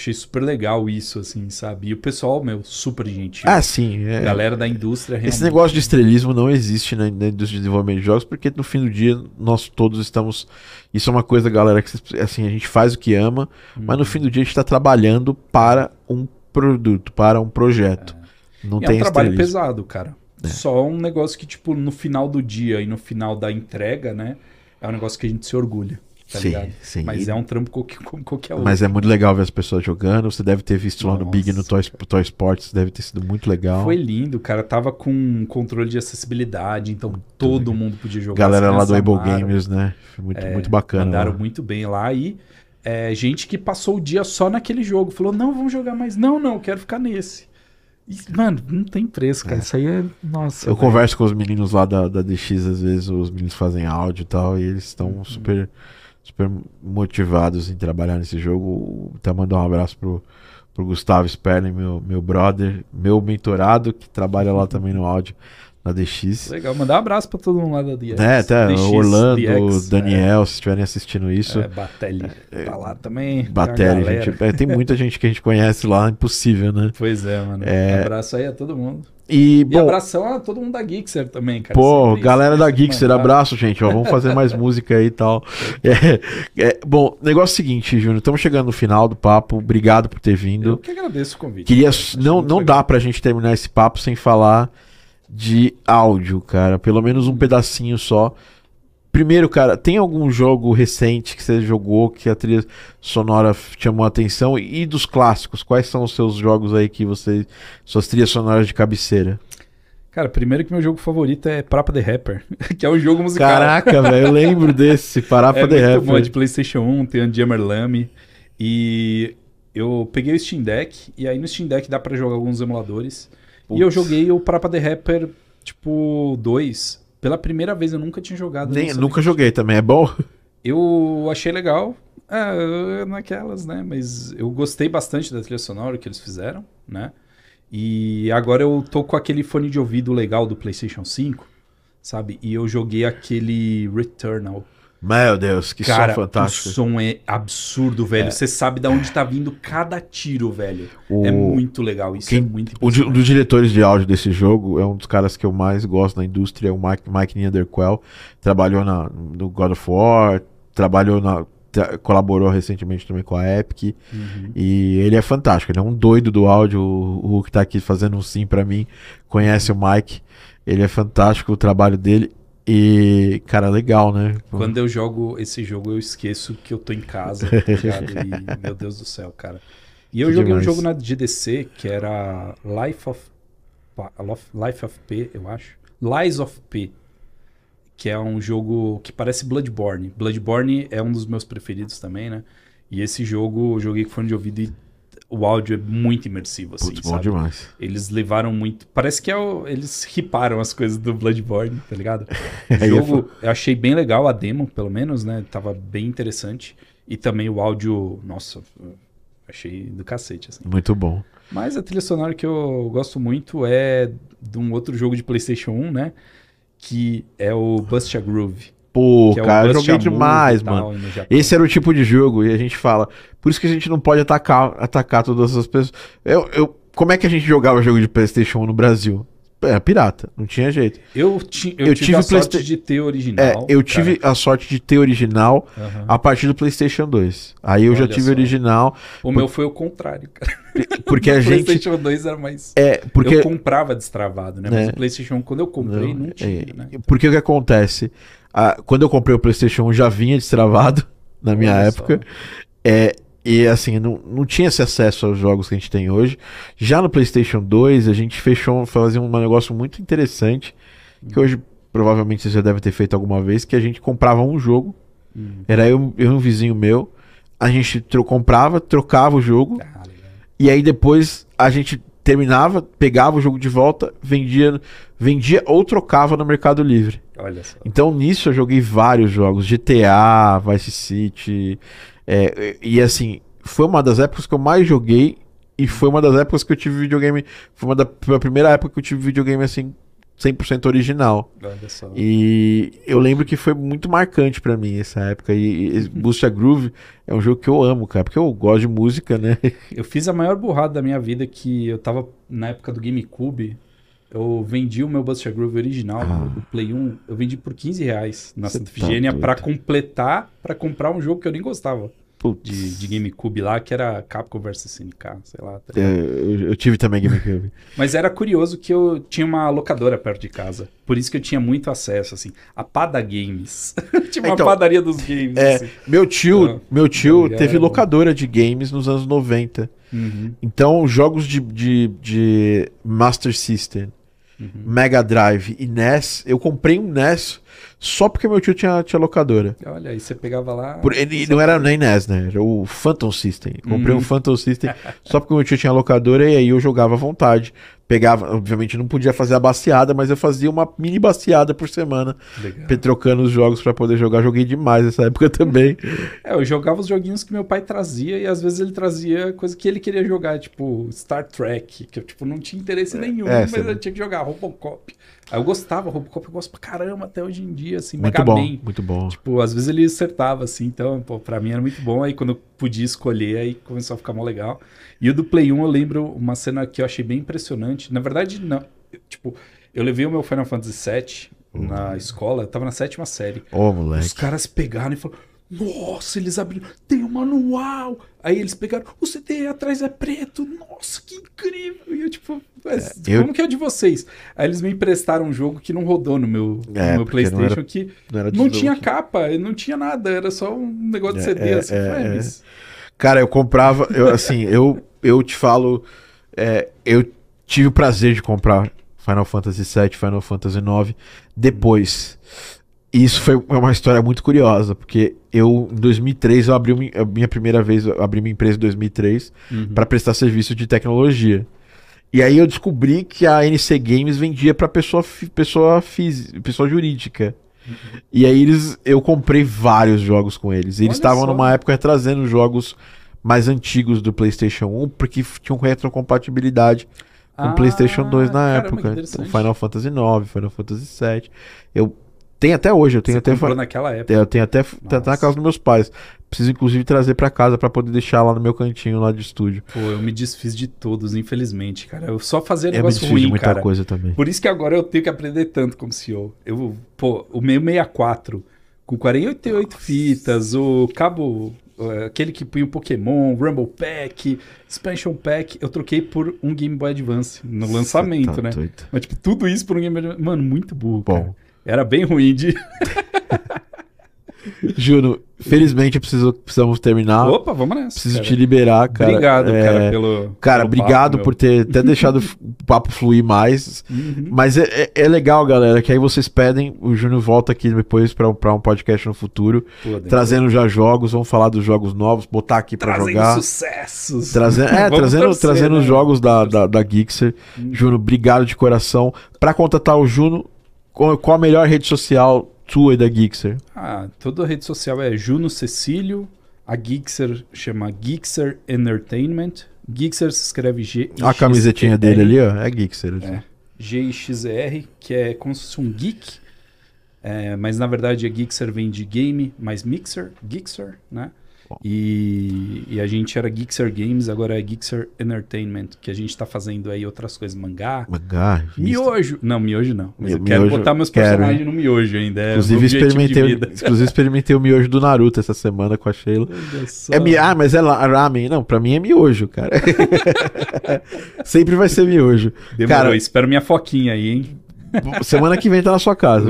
achei super legal isso, assim, sabe? E o pessoal, meu, super gentil. Ah, sim. é. Galera da indústria realmente. Esse negócio de estrelismo não existe na, na indústria de desenvolvimento de jogos, porque no fim do dia nós todos estamos. Isso é uma coisa, galera, que assim, a gente faz o que ama, mas no fim do dia a gente está trabalhando para um produto, para um projeto. Não E é tem um trabalho pesado, cara. É. Só um negócio que, tipo, no final do dia e no final da entrega, né? É um negócio que a gente se orgulha, tá Sim, ligado? sim. Mas é um trampo co- <laughs> como qualquer outro. Mas é muito legal ver as pessoas jogando. Você deve ter visto lá no Nossa, Big no Toy, Toy Sports, deve ter sido muito legal. Foi lindo, cara. Tava com controle de acessibilidade, então todo mundo podia jogar. Galera as lá do Able. Gamers, né? Foi muito, É, muito bacana. Mandaram lá. muito bem lá e é, gente que passou o dia só naquele jogo. Falou, não, vamos jogar mais. Não, não, quero ficar nesse. E, mano, não tem preço, cara. Isso aí é. Nossa. Eu velho. converso com os meninos lá da, da DX, às vezes os meninos fazem áudio e tal, e eles estão Uhum. super, super motivados em trabalhar nesse jogo. Até mandar um abraço pro, pro Gustavo Sperling, meu, meu brother, meu mentorado, que trabalha lá também no áudio na DX. Legal, mandar um abraço pra todo mundo lá da DX. É, até DX, Orlando, DX, Daniel, se estiverem assistindo isso. É, Batelli tá lá também. Batelli, gente, é, tem muita gente que a gente conhece lá, impossível, né? Pois é, mano. É. Abraço aí a todo mundo. E, E bom, abração a todo mundo da Gixer também, cara. Pô, Sempre galera isso, da Mandar- abraço, gente. Ó, vamos fazer mais <laughs> música aí e tal. É, é, bom, negócio seguinte, Júnior. Estamos chegando no final do papo. Obrigado por ter Eu vindo. que agradeço o convite. Queria. cara. Não, não legal. dá pra gente terminar esse papo sem falar de áudio, cara. Pelo menos um pedacinho só. Primeiro, cara, tem algum jogo recente que você jogou que a trilha sonora chamou a atenção? E dos clássicos, quais são os seus jogos aí que você. Suas trilhas sonoras de cabeceira? Cara, primeiro que meu jogo favorito é Prapa the Rapper, <laughs> que é um jogo musical. Caraca, velho, eu lembro desse. Parar <laughs> pra é The muito bom, é Rapper. de PlayStation 1, tem o Jammer Lame. E eu peguei o Steam Deck, e aí no Steam Deck dá pra jogar alguns emuladores. E eu Putz. joguei o Prapa the Rapper, tipo, 2. Pela primeira vez, eu nunca tinha jogado. Nem- nunca joguei também, é bom? Eu achei legal. É, naquelas, né? Mas eu gostei bastante da trilha sonora que eles fizeram, né? E agora eu tô com aquele fone de ouvido legal do PlayStation 5, sabe? E eu joguei aquele Returnal. Meu Deus, que Cara, som fantástico. o som é absurdo, velho. Você sabe de onde tá vindo cada tiro, velho. O- É muito legal. Isso quem- é muito Um, um dos diretores de áudio desse jogo é um dos caras que eu mais gosto na indústria, é o Mike, Mike Neanderquell. Trabalhou na, no God of War, trabalhou na. tra- colaborou recentemente também com a Epic. Uhum. E ele é fantástico, ele é um doido do áudio. O o Hulk tá aqui fazendo um sim pra mim, conhece o Mike. Ele é fantástico o trabalho dele. E, cara, legal, né? Quando eu jogo esse jogo, eu esqueço que eu tô em casa, tá? <laughs> E, meu Deus do céu, cara. E eu Que joguei demais. um jogo na GDC que era Life of, Life of P, eu acho. Lies of P. Que é um jogo que parece Bloodborne. Bloodborne é um dos meus preferidos também, né? E esse jogo eu joguei com fone de ouvido e o áudio é muito imersivo, assim, Putz, bom demais. Eles levaram muito... Parece que é o... eles riparam as coisas do Bloodborne, tá ligado? <laughs> O É, jogo, eu achei bem legal a demo, pelo menos, né? Tava bem interessante. E também o áudio, nossa, achei do cacete, assim. Muito bom. Mas a trilha sonora que eu gosto muito é de um outro jogo de PlayStation 1, né? Que é o Bust a Groove. Pô, é cara, eu joguei demais, mano. Esse era o tipo de jogo, e a gente fala, por isso que a gente não pode atacar, atacar todas as pessoas. Eu, eu, como é que a gente jogava jogo de PlayStation 1 no Brasil? Era pirata, não tinha jeito. Eu, ti, eu, Eu tive, tive a sorte Playsta- de ter É, original. eu tive a sorte de ter original cara. Aham. a partir do PlayStation 2. Aí eu já Olha tive só. original, O meu foi o contrário, cara. porque <laughs> a o gente. PlayStation 2 era mais. É, porque. Eu comprava destravado, né? Mas É. o PlayStation 1, quando eu comprei, não, Não, tinha, é, né? Porque o que acontece? Ah, quando eu comprei o PlayStation 1 já vinha destravado <laughs> na minha Olha época. só. É, e assim, não, não tinha esse acesso aos jogos que a gente tem hoje. Já no PlayStation 2, a gente fechou, fazia um negócio muito interessante, que Uhum. hoje provavelmente você já deve ter feito alguma vez, que a gente comprava um jogo, Hum. era eu, eu e um vizinho meu, a gente tro- comprava, trocava o jogo, Ah, e aí depois a gente terminava, pegava o jogo de volta, vendia, vendia ou trocava no Mercado Livre. Olha só. Então nisso eu joguei vários jogos, GTA, Vice City, é, e assim, foi uma das épocas que eu mais joguei e foi uma das épocas que eu tive videogame, foi uma da foi a primeira época que eu tive videogame assim 100% original. E eu lembro que foi muito marcante pra mim essa época e, e <laughs> Boost a Groove é um jogo que eu amo, cara, porque eu gosto de música, né? <laughs> Eu fiz a maior burrada da minha vida que eu tava na época do GameCube. Eu vendi o meu Buster Groove original Ah. do Play 1. Eu vendi por 15 reais na Cê Santa tá Efigênia doido. pra completar, pra comprar um jogo que eu nem gostava. De, de GameCube lá, que era Capcom vs SNK, sei lá. tá É, eu, eu tive também GameCube. <laughs> Mas era curioso que eu tinha uma locadora perto de casa. Por isso que eu tinha muito acesso, assim. A Pada Games. <laughs> tinha uma Então, padaria dos games, É, assim. meu tio, Ah, meu tio tá teve locadora de games nos anos 90. Uhum, Então, jogos de, de, de Master System, uhum. Mega Drive e NES, eu comprei um NES só porque meu tio tinha, tinha locadora. Olha, aí você pegava lá... Por- ele não era nem NES, né? Era o Phantom System. Comprei Uhum. um Phantom System só porque meu tio tinha locadora e aí eu jogava à vontade. Pegava, obviamente não podia fazer a baseada, mas eu fazia uma mini baseada por semana, Legal. trocando os jogos pra poder jogar. Joguei demais nessa época <laughs> também. É, eu jogava os joguinhos que meu pai trazia e às vezes ele trazia coisa que ele queria jogar, tipo Star Trek, que eu tipo, não tinha interesse nenhum, é, mas eu não- tinha que jogar Robocop. Aí eu gostava, Robocop eu gosto pra caramba até hoje em dia, assim, Muito bom, Man. muito bom. Tipo, às vezes ele acertava, assim, então, pô, pra mim era muito bom. Aí quando eu podia escolher, aí começou a ficar mó legal. E o do Play 1 eu lembro uma cena que eu achei bem impressionante. Na verdade, não. Tipo, eu levei o meu Final Fantasy VII na escola, eu tava na sétima série. Ô, moleque. Os caras pegaram e falaram: Nossa, eles abriram, tem um manual. Aí eles pegaram, o CD atrás é preto. Nossa, que incrível. E eu, tipo, mas eu- como que é o de vocês? Aí eles me emprestaram um jogo que não rodou no meu, no É, meu porque não PlayStation, era- que Não, não tinha jogo. capa, não tinha nada, era só um negócio de É, CD. é, assim, é, Ué, é. mas- Cara, eu comprava, eu, assim, eu, eu te falo, é, eu tive o prazer de comprar Final Fantasy VII, Final Fantasy IX depois. E isso foi uma história muito curiosa, porque eu, em 2003, eu abri uma- a minha primeira vez, eu abri minha empresa em 2003 Uhum. para prestar serviço de tecnologia. E aí eu descobri que a NC Games vendia para pessoa, pessoa, física, pessoa jurídica. E aí eles, eu comprei vários jogos com eles. E eles estavam numa época trazendo jogos mais antigos do PlayStation 1, porque tinham retrocompatibilidade com o Ah, PlayStation 2 na caramba, época. Então. Final Fantasy IX, Final Fantasy VII. Eu tenho até hoje, eu tenho Você até naquela época. eu tenho até, tá até na Nossa. casa dos meus pais. Preciso inclusive trazer pra casa pra poder deixar lá no meu cantinho lá de estúdio. Pô, eu me desfiz de todos, infelizmente, cara. Eu só fazia Eu me negócio desfiz de ruim, muita cara. coisa também. Por isso que agora eu tenho que aprender tanto como CEO. Eu, pô, o meu 64 com 48 fitas, o cabo, eh, aquele que punha o Pokémon, Rumble Pack, Expansion Pack, eu troquei por um Game Boy Advance no lançamento, Tá né? doido. Mas, tipo, tudo isso por um Game Boy Advance. Mano, muito burro, Bom. cara. Era bem ruim de. <laughs> Juno, felizmente preciso, precisamos terminar. Opa, vamos nessa. Preciso cara. te liberar, cara. Obrigado, é... cara, pelo. Cara, pelo obrigado papo, por ter até deixado o <laughs> papo fluir mais. Uhum. Mas é, é, é, legal, galera, que aí vocês pedem, o Júnior volta aqui depois para um podcast no futuro, Pô, trazendo já jogos, vamos falar dos jogos novos, botar aqui para jogar. sucessos. <laughs> É, trazendo, torcer, trazendo né? os jogos da, da, da Geekser. Uhum. Júnior, obrigado de coração. Para contatar o Juno, qual a melhor rede social tua e da Geekser? Ah, toda rede social é Juno Cecílio. A Geekser chama Geekser Entertainment. Geekser se escreve G. A camisetinha dele ali, ó, é Geekser. É. G-I-X-E-R, que é como se fosse um geek. É, mas na verdade a Geekser vem de game mais mixer, Geekser, né? E, e, a gente era Geekser Games, agora é Geekser Entertainment, que a gente tá fazendo aí outras coisas, mangá. Mangá? Miojo. Não, miojo não. Mas eu quero botar meus personagens quero, no miojo ainda. É inclusive, experimentei, <laughs> inclusive experimentei o miojo do Naruto essa semana com a Sheila. É, ah, mas é ramen. Não, pra mim é miojo, cara. <laughs> Sempre vai ser miojo. Demorou, cara, espero minha foquinha aí, hein? <laughs> Semana que vem tá na sua casa.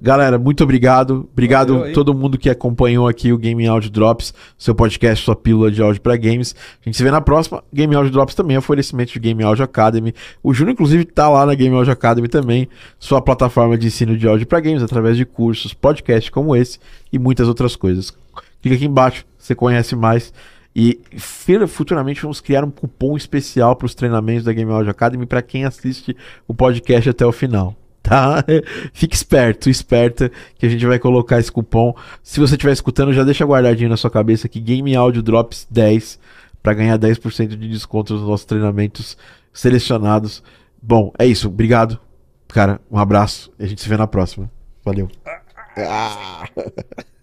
Galera, muito obrigado. Obrigado a todo mundo que acompanhou aqui o Game Audio Drops, seu podcast, sua pílula de áudio para games. A gente se vê na próxima. Game Audio Drops também é oferecimento de Game Audio Academy. O Júnior, inclusive, tá lá na Game Audio Academy também, sua plataforma de ensino de áudio para games, através de cursos, podcasts como esse e muitas outras coisas. Clica aqui embaixo, você conhece mais. E futuramente vamos criar um cupom especial para os treinamentos da Game Audio Academy para quem assiste o podcast até o final. Tá? <laughs> Fique esperto, esperta, que a gente vai colocar esse cupom. Se você estiver escutando, já deixa guardadinho na sua cabeça que Game Audio Drops 10 para ganhar 10% de desconto nos nossos treinamentos selecionados. Bom, é isso. Obrigado, cara. Um abraço. A gente se vê na próxima. Valeu. Ah. <laughs>